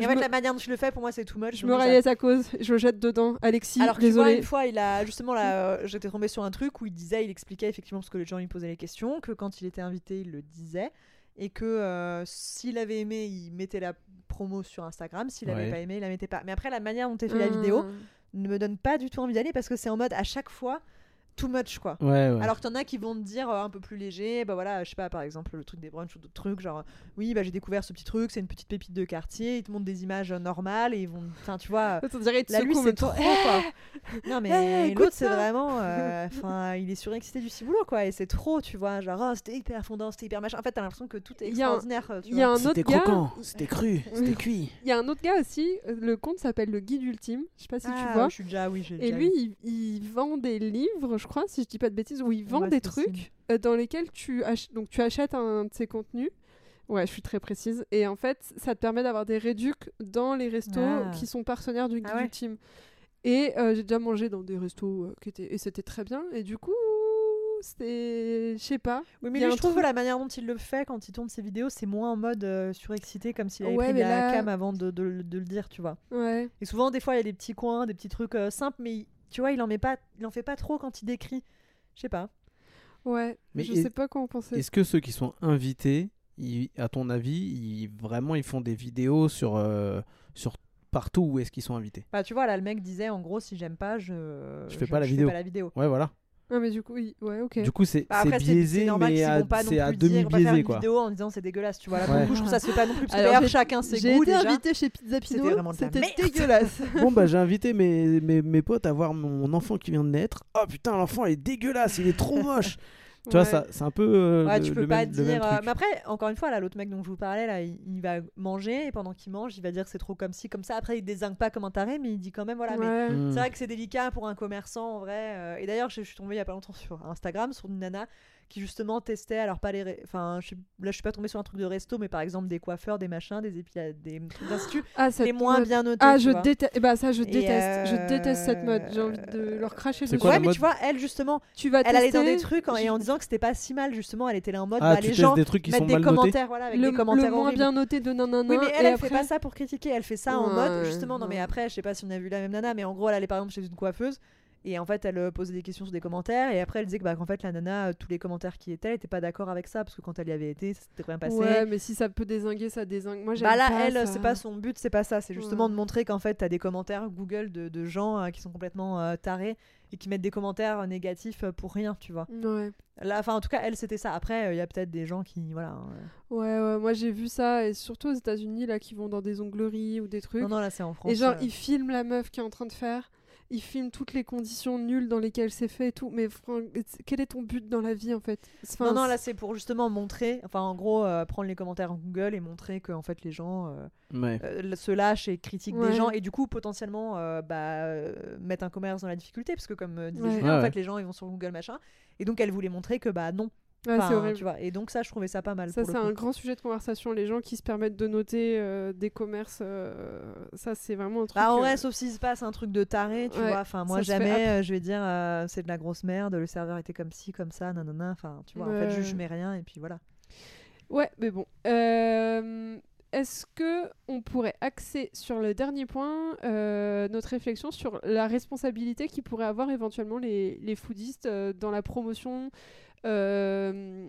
Et en fait, me- la manière dont tu le fais, pour moi, c'est too much. Je me raille à sa cause, je le jette dedans. Alexis, Alors que tu vois, désolé. une fois, il a justement là, euh, j'étais tombée sur un truc où il disait, il expliquait effectivement parce que les gens lui posaient les questions, que quand il était invité, il le disait, et que euh, s'il avait aimé, il mettait la promo sur Instagram, s'il avait Ouais. pas aimé, il la mettait pas. Mais après, la manière dont tu fait la vidéo Hum. ne me donne pas du tout envie d'aller parce que c'est en mode à chaque fois too much quoi. Ouais, ouais. Alors que t'en as qui vont te dire euh, un peu plus léger, bah voilà, je sais pas, par exemple le truc des brunchs ou d'autres trucs, genre oui, bah j'ai découvert ce petit truc, c'est une petite pépite de quartier, ils te montrent des images euh, normales et ils vont, enfin tu vois, On dirait Là, lui, c'est trop, trop. quoi. Non, mais l'autre, écoute c'est vraiment. euh, Enfin, il est surexcité du ciboulot, quoi. Et c'est trop, tu vois. Genre, oh, c'était hyper fondant, c'était hyper machin. En fait, t'as l'impression que tout est Il y a un- extraordinaire. euh, y a un autre C'était gars. croquant, c'était cru, c'était cuit. Il y a un autre gars aussi. euh, Le compte s'appelle le Guide Ultime. Je sais pas si Ah, tu vois. Je suis déjà, oui, j'ai Et déjà lui, il vend des livres, je crois, si je dis pas de bêtises, où il vend Ouais, des trucs euh, dans lesquels tu, ach- donc, tu achètes un de ses contenus. Ouais, je suis très précise. Et en fait, ça te permet d'avoir des réducs dans les restos Ah. qui sont partenaires du Guide Ah ouais. Ultime. Et euh, j'ai déjà mangé dans des restos euh, qui étaient... et c'était très bien. Et du coup, c'était. Je sais pas. Oui, mais lui, je trouve que la manière dont il le fait quand il tourne ses vidéos, c'est moins en mode euh, surexcité, comme s'il avait Ouais, pris la là- cam avant de, de- de le dire, tu vois. Ouais. Et souvent, des fois, il y a des petits coins, des petits trucs euh, simples, mais tu vois, il en met pas, il en fait pas trop quand il décrit. Je sais pas. Ouais. Mais je est- sais pas quoi en penser. Est-ce que ceux qui sont invités, ils- à ton avis, ils, vraiment ils font des vidéos sur, euh, sur partout où est-ce qu'ils sont invités? Bah, tu vois, là, le mec disait, en gros, si j'aime pas, je. Je fais pas la vidéo. Fais pas la vidéo. Ouais, voilà. Ah, mais du coup, oui. Ouais, ok. Du coup, c'est Bah, biaisé, normal mais qu'ils à- vont pas non c'est à plus dire, demi on va faire biaisé une quoi. vidéo en disant c'est dégueulasse, tu vois. Là, pour Ouais. le coup, je trouve ça se fait pas non plus. Parce que Alors, d'ailleurs, j'ai- chacun ses J'ai goûts été déjà. invitée chez Pizza Pino. C'était dégueulasse. Bon, bah, j'ai invité mes, mes, mes potes à voir mon enfant qui vient de naître. Oh putain, l'enfant est dégueulasse, il est trop moche. Tu vois, ça, c'est un peu. euh, Ouais, le- tu peux le pas même- le même dire. euh, truc. mais après, encore une fois, là, l'autre mec dont je vous parlais, là, il, il va manger et pendant qu'il mange, il va dire que c'est trop comme ci, comme ça. Après, il désingue pas comme un taré, mais il dit quand même, voilà. Mais Ouais. Mm. c'est vrai que c'est délicat pour un commerçant en vrai. euh, et d'ailleurs, je, je suis tombée il y a pas longtemps sur Instagram sur une nana qui justement testait, alors pas les. ré- Enfin, je sais- là, je suis pas tombée sur un truc de resto, mais par exemple des coiffeurs, des machins, des épila... des trucs d'institut, Ah, cette les moins mode. bien notés. Ah, je déteste. Eh ben, ça, je Et, déteste. Je euh, déteste cette mode. J'ai envie de leur cracher dessus. quoi Ouais, mais tu vois, elle justement, Tu vas elle allait dans tester, des trucs en- et je- en disant que c'était pas si mal, justement, elle était là en mode, Ah, bah, tu les gens des trucs qui mettent sont des mal notés. commentaires, voilà, avec le, des commentaires le moins bien noté de nanana. Oui, mais elle, elle après... fait pas ça pour critiquer, elle fait ça en mode, justement, non mais après, je sais pas si on a vu la même nana, mais en gros, elle allait par exemple chez une coiffeuse, et en fait, elle euh, posait des questions sur des commentaires, et après, elle disait que, bah, qu'en fait, la nana, euh, tous les commentaires qui étaient, elle était pas d'accord avec ça, parce que quand elle y avait été, ça s'était bien passé. Ouais, mais si ça peut désinguer, ça désingue. Moi, j'aime Bah là, pas elle, ça. c'est pas son but, c'est pas ça. C'est justement Ouais. de montrer qu'en fait, t'as des commentaires Google de, de gens euh, qui sont complètement euh, tarés et qui mettent des commentaires négatifs pour rien, tu vois. Ouais. Là, enfin, en tout cas, elle, c'était ça. Après, il y a peut-être des gens qui, voilà. hein, Ouais, ouais, moi j'ai vu ça, et surtout aux États-Unis, là, qui vont dans des ongleries ou des trucs. Non, non, là, c'est en France. et genre, ils filment la meuf qui est en train de faire, ils filment toutes les conditions nulles dans lesquelles c'est fait et tout. Mais fran- quel est ton but dans la vie en fait? Enfin, Non, non, là, c'est pour justement montrer, enfin, en gros, euh, prendre les commentaires Google et montrer que, en fait, les gens euh, Ouais. euh, se lâchent et critiquent Ouais. des gens et du coup, potentiellement, euh, bah, euh, mettre un commerce dans la difficulté, parce que, comme euh, disait Ouais. Julien, en ouais. fait, les gens, ils vont sur Google, machin. Et donc, elle voulait montrer que, bah, non. Ouais, Enfin, c'est horrible. tu vois. Et donc, ça, je trouvais ça pas mal. Ça, c'est un grand sujet de conversation. Les gens qui se permettent de noter euh, des commerces, euh, ça, c'est vraiment un truc. Bah, en euh, vrai, sauf s'il se passe un truc de taré, tu Ouais, vois. Enfin, moi, jamais, euh, je vais dire, euh, c'est de la grosse merde, le serveur était comme ci, comme ça, nanana. Enfin, tu vois, en fait, juste, je mets rien et puis voilà. Ouais, mais bon. Euh, Est-ce que on pourrait axer sur le dernier point euh, notre réflexion sur la responsabilité qui pourraient avoir éventuellement les, les foodistes euh, dans la promotion euh,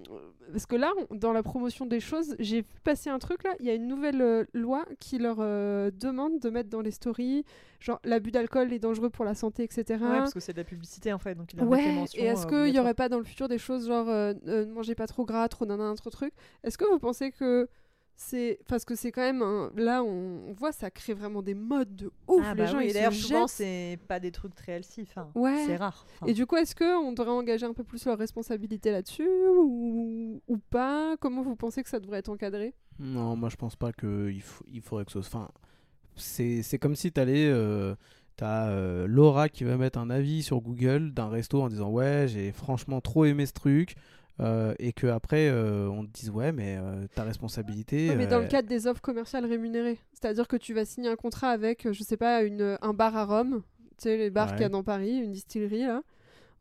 parce que là, on- dans la promotion des choses, j'ai vu passer un truc là. Il y a une nouvelle loi qui leur demande de mettre dans les stories, genre l'abus d'alcool est dangereux pour la santé, etc. Ouais, parce que c'est de la publicité, en fait. Donc, il a Ouais, mentions, et est-ce qu'il y obligatoires. aurait pas dans le futur des choses genre ne mangez pas trop gras, trop nanana, trop truc? Est-ce que vous pensez que c'est. Parce que c'est quand même. un- Là, on, on voit, ça crée vraiment des modes de ouf. Ah, les bah gens, oui, ils et d'ailleurs, souvent, c'est pas des trucs très healthy. Enfin, Ouais. c'est rare. Et du coup, est-ce qu'on devrait engager un peu plus leur responsabilité là-dessus ou, ou pas? Comment vous pensez que ça devrait être encadré? Non, moi je pense pas qu'il faut, il faudrait que ce soit. Enfin, c'est c'est comme si t'allais. Euh, T'as euh, Laura qui va mettre un avis sur Google d'un resto en disant Ouais, j'ai franchement trop aimé ce truc. Euh, et que après on te dise Ouais, mais euh, ta responsabilité. Ouais, mais dans euh, le cadre des offres commerciales rémunérées. C'est-à-dire que tu vas signer un contrat avec, euh, je sais pas, une, un bar à Rome, tu sais, les bars Ouais. qu'il y a dans Paris, une distillerie, là,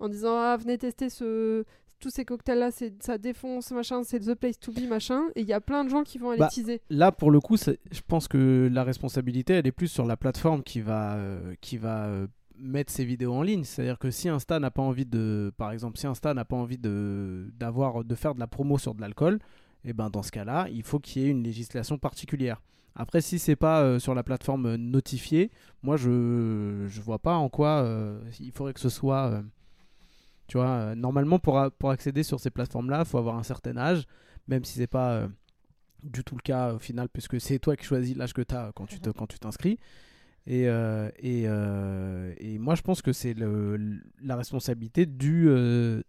en disant Ah, venez tester ce... tous ces cocktails-là, c'est- ça défonce, machin, c'est the place to be, machin. Et il y a plein de gens qui vont aller Bah, teaser. Là, pour le coup, je pense que la responsabilité, elle est plus sur la plateforme qui va, euh, qui va euh, mettre ses vidéos en ligne. C'est-à-dire que si Insta n'a pas envie de, par exemple, si Insta n'a pas envie de, d'avoir, de faire de la promo sur de l'alcool, et ben dans ce cas-là, il faut qu'il y ait une législation particulière. Après, si c'est pas euh, sur la plateforme notifiée, moi je je vois pas en quoi euh, il faudrait que ce soit. euh, tu vois, normalement pour, pour accéder sur ces plateformes-là, faut avoir un certain âge, même si c'est pas du tout le cas au final, puisque c'est toi qui choisis l'âge que tu as quand tu quand tu t'inscris. Et, euh, et, euh, et moi, je pense que c'est le- la responsabilité du, euh,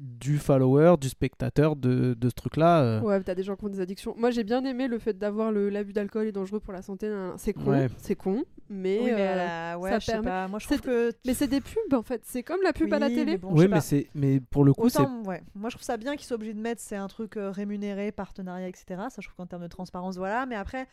du follower, du spectateur de, de ce truc-là. euh. Ouais, t'as des gens qui ont des addictions. Moi, j'ai bien aimé le fait d'avoir le l'abus d'alcool est dangereux pour la santé. C'est con, Ouais. c'est con, mais. oui, mais euh, à la- ouais, ça je sais permet- pas. Moi, je c'est- trouve que. Mais c'est des pubs en fait. C'est comme la pub à la télé. mais bon, je oui, mais, c'est, mais pour le coup, c'est. Ouais. Moi, je trouve ça bien qu'ils soient obligés de mettre c'est un truc euh, rémunéré, partenariat, etc. Ça, je trouve qu'en termes de transparence, voilà. Mais après,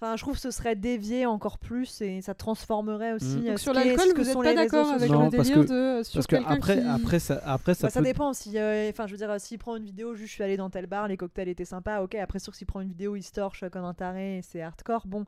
enfin, je trouve que ce serait dévié encore plus et ça transformerait aussi. Mm. euh, Donc ce sur l'alcool, ce que vous n'êtes pas d'accord avec. Non, le parce délire que- de sur Parce que quelqu'un après, qui... après, ça, après, ça Bah, ça dépend si euh, enfin je veux dire euh, s'il prend une vidéo juste je suis allé dans tel bar les cocktails étaient sympas ok après sûr que s'il prend une vidéo il se torche comme un taré et c'est hardcore bon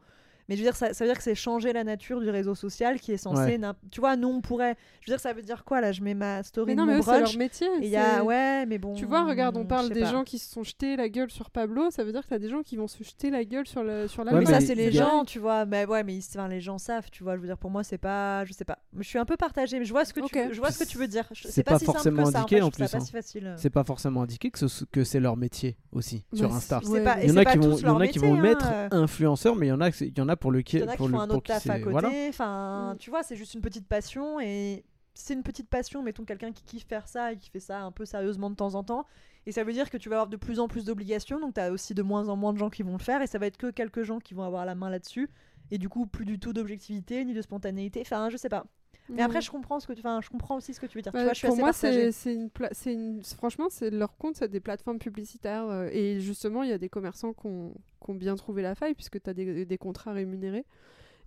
mais je veux dire ça, ça veut dire que c'est changer la nature du réseau social qui est censé Ouais. tu vois nous on pourrait je veux dire ça veut dire quoi là je mets ma story Mais de non, mon mais c'est brunch leur métier. et y a c'est- ouais mais bon Tu vois, regarde, on parle des pas. gens qui se sont jetés la gueule sur Pablo, ça veut dire que t'as des gens qui vont se jeter la gueule sur le sur la Ouais, mais mais ça c'est les gens tu vois mais ouais mais ils- enfin, les gens savent tu vois je veux dire pour moi c'est pas je sais pas je suis un peu partagée mais je vois ce que tu veux- je vois ce que tu veux dire C'est pas si simple forcément que ça, indiqué, en plus, pas hein. si facile c'est pas forcément indiqué que, ce- que c'est leur métier aussi sur Insta. c'est- C'est pas- Il y en c'est a pas qui vont, tous il y en leur a qui vont métier, mettre hein, influenceur, mais il y en a, il y en a pour le qui, Il y en a qui le font un autre taf à côté. voilà. Enfin, Mm. tu vois, c'est juste une petite passion et c'est une petite passion, mettons quelqu'un qui kiffe faire ça et qui fait ça un peu sérieusement de temps en temps. Et ça veut dire que tu vas avoir de plus en plus d'obligations, donc tu as aussi de moins en moins de gens qui vont le faire, et ça va être que quelques gens qui vont avoir la main là-dessus. Et du coup, plus du tout d'objectivité ni de spontanéité. Enfin, je sais pas. Mais après, je comprends ce que tu, enfin, je comprends aussi ce que tu veux dire. tu Ouais, vois, je suis pour moi, c'est une, pla- une, franchement, c'est leur compte, c'est des plateformes publicitaires euh, et justement, il y a des commerçants qui ont, qui ont bien trouvé la faille puisque tu as des, des contrats rémunérés.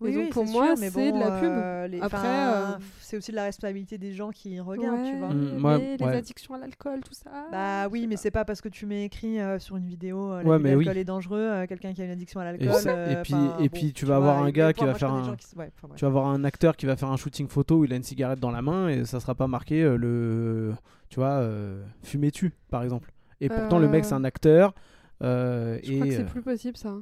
Oui, et donc oui, pour c'est moi, c'est bon, de la pub. euh, les- Après, enfin, euh, c'est aussi de la responsabilité des gens qui regardent, tu vois. Ouais, Mm, les ouais. addictions à l'alcool, tout ça. Bah oui, mais pas. c'est pas parce que tu mets écrit euh, sur une vidéo euh, Ouais, oui. d'alcool est dangereux, euh, quelqu'un qui a une addiction à l'alcool. euh, et puis- enfin, et bon, puis tu vas avoir un gars qui va faire un- qui ouais. Tu vas avoir un acteur qui va faire un shooting photo où il a une cigarette dans la main et ça sera pas marqué le. Tu vois, euh, fumez-tu, par exemple. Et pourtant, le mec, c'est un acteur. euh, Je et crois que c'est euh, plus possible ça.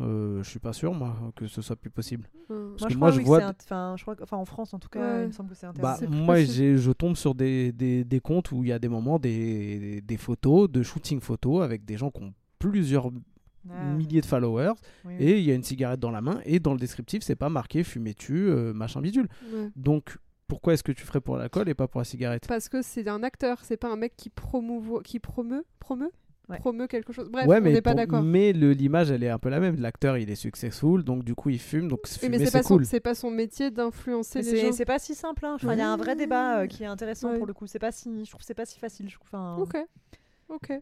Euh, je suis pas sûr, moi, que ce soit plus possible. Hum. Moi, que je moi, crois, je oui, que vois enfin, je crois que- enfin, en France, en tout cas, Ouais. il me semble que c'est Bah, moi, je tombe sur des, des, des comptes où il y a des moments, des, des photos, de shooting photos avec des gens qui ont plusieurs Ah, milliers de followers oui, oui. et il y a une cigarette dans la main et dans le descriptif, c'est pas marqué fumez-tu, euh, machin bidule. Ouais. Donc, pourquoi est-ce que tu ferais pour l'alcool et pas pour la cigarette? Parce que c'est un acteur, c'est pas un mec qui promouvo... qui promeut, promeut, Ouais. promeut quelque chose. Bref, ouais, on n'est pas d'accord. Mais l'image, elle est un peu la même. L'acteur, il est successful, donc du coup, il fume, donc Oui, fumer, mais c'est c'est pas, son- cool. c'est pas son métier d'influencer les gens. c'est pas si simple. hein. Enfin, Il y a un vrai débat euh, qui est intéressant Ouais. pour le coup. C'est pas si, je trouve que c'est pas si facile. Je trouve. Enfin, Ok, ok. Tout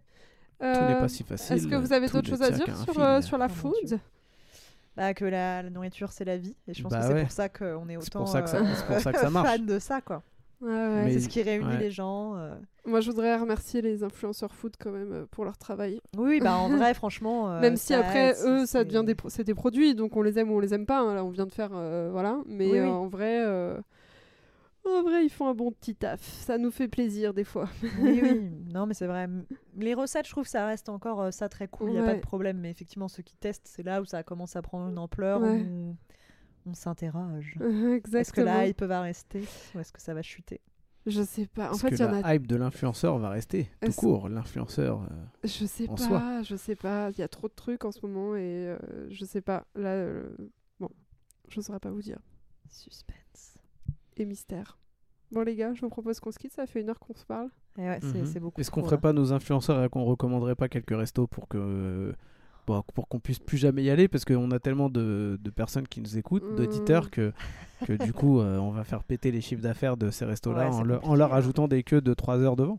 n'est Euh, pas si facile. Est-ce que vous avez d'autres choses à dire sur, euh, sur la Oh food bah, que la, la nourriture c'est la vie. Et je pense Bah que c'est pour ça qu'on est autant pour ça que ça- euh, c'est pour ça que ça marche. fan de ça quoi. Ouais, ouais. Mais- C'est ce qui réunit ouais. les gens. Moi, je voudrais remercier les influenceurs food quand même euh, pour leur travail. Oui, bah en vrai, franchement. euh, même si après, aide, eux, ça devient des, pro- des produits, donc on les aime ou on les aime pas. hein. Là, on vient de faire, euh, voilà. Mais Oui, euh, oui. en vrai, en vrai, ils font un bon petit taf. Ça nous fait plaisir des fois. Oui, oui. Non, mais c'est vrai. Les recettes, je trouve ça reste encore ça très cool. Il n'y a pas Ouais. de problème. Mais effectivement, ceux qui testent, c'est là où ça commence à prendre une ampleur. Ouais. Où on s'interroge. Exactement. Est-ce que la hype va rester ou est-ce que ça va chuter? Je sais pas. En fait, que il y en a. la hype de l'influenceur va rester tout Est-ce- court. L'influenceur. euh, Je sais en pas. soi. Je sais pas. Il y a trop de trucs en ce moment et euh, je sais pas. Là, euh, bon, je saurais pas vous dire. Suspense. Et mystère. Bon les gars, je vous propose qu'on se quitte. Ça fait une heure qu'on se parle. Et ouais, c'est mhm. c'est beaucoup. Est-ce qu'on ferait là. pas nos influenceurs et qu'on recommanderait pas quelques restos pour que. Bon, pour qu'on puisse plus jamais y aller parce qu'on a tellement de, de personnes qui nous écoutent, Mm. d'auditeurs que, que du coup euh, on va faire péter les chiffres d'affaires de ces restos-là Ouais, en, en leur hein. ajoutant des queues de 3 heures devant.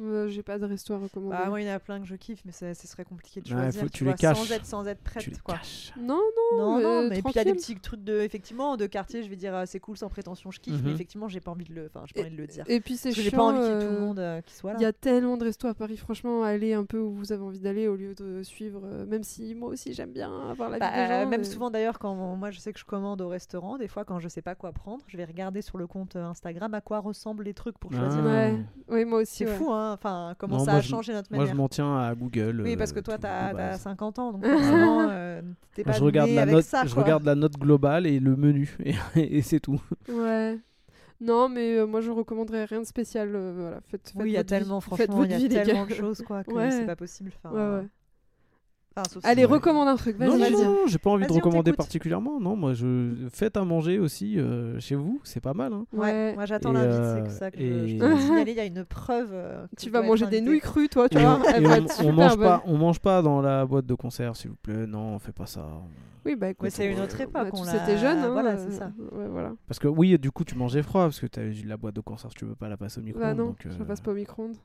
Euh, J'ai pas de resto à recommander. Bah, moi, il y en a plein que je kiffe, mais ce serait compliqué de Ouais, choisir. faut- tu tu les vois, caches. Sans être, sans être prête, tu les quoi. caches. Non, non, Non, mais non, mais puis il y a des petits trucs de, effectivement, de quartier, je vais dire, c'est cool sans prétention, je kiffe, Mhm. mais effectivement, j'ai pas envie de le, enfin, j'ai pas envie de le dire. Et puis c'est que chiant. j'ai pas envie ait tout le euh, monde euh, qui soit là. Il y a tellement de restos à Paris, franchement, allez un peu où vous avez envie d'aller au lieu de suivre, euh, même si moi aussi j'aime bien avoir la vie Bah, des euh, gens. même mais- souvent d'ailleurs quand moi je sais que je commande au restaurant des fois quand je sais pas quoi prendre je vais regarder sur le compte Instagram à quoi ressemblent les trucs pour choisir Ah. Ouais, oui, moi aussi. c'est ouais. fou hein enfin comment Non, ça a changé notre Moi je manière m'en tiens à Google. oui euh, parce que toi t'as base. 50 ans donc euh, t'es pas je regarde la avec note, ça je quoi. regarde la note globale et le menu et, et c'est tout. Ouais. Non, mais euh, moi je recommanderais rien de spécial. euh, voilà, faites, faites oui il y a vie. tellement franchement il y vie, a tellement de choses quoi que Ouais. c'est pas possible enfin, Ouais, ouais. Allez, Ouais. recommande un truc. Vas-y, non, non, vas-y. non, j'ai pas envie de recommander particulièrement. Non, moi je faites à manger aussi euh, chez vous, c'est pas mal. hein. ouais, Ouais. moi j'attends Et, l'invite euh, c'est que ça que je- je et- signaler il y a une preuve euh, Tu je vas manger des nouilles crues, toi, tu Et vois. on, super mange pas, on mange pas dans la boîte de conserve, s'il vous plaît. Non, on fait pas ça. Oui, bah écoute, c'est une autre époque, on été jeunes, hein, voilà, euh, c'est ça. Ouais, voilà. Parce que oui, du coup, tu mangeais froid parce que t'as la boîte de conserve, tu peux pas la passer au micro. Bah non, donc, je euh, la passe pas au micro-ondes.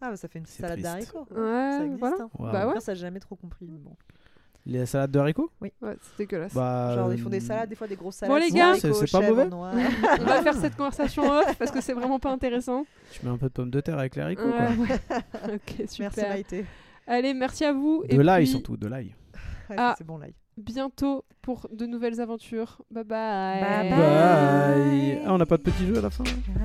Ah bah ça fait une C'est salade triste. d'haricots Ouais, ça existe voilà. hein. Bah ouais. Encore, ça j'ai jamais trop compris mais bon Les salades de haricots? Ouais, c'est dégueulasse. Bah, Genre, ils font des euh, salades, des fois des grosses Bon, salades. les sans gars. haricots, C'est- c'est pas chèvres, mauvais noix. on va faire cette conversation off parce que c'est vraiment pas intéressant. Tu mets un peu de pommes de terre avec les haricots, Ouais, quoi. ouais. ok, super. Merci Maïté. Allez, merci à vous. De et l'ail puis, surtout, de l'ail. Ouais, Ah. C'est bon l'ail. Bientôt pour de nouvelles aventures. Bye bye. Bye Bye. Ah, on n'a pas de petit jeu à la fin hein Bye.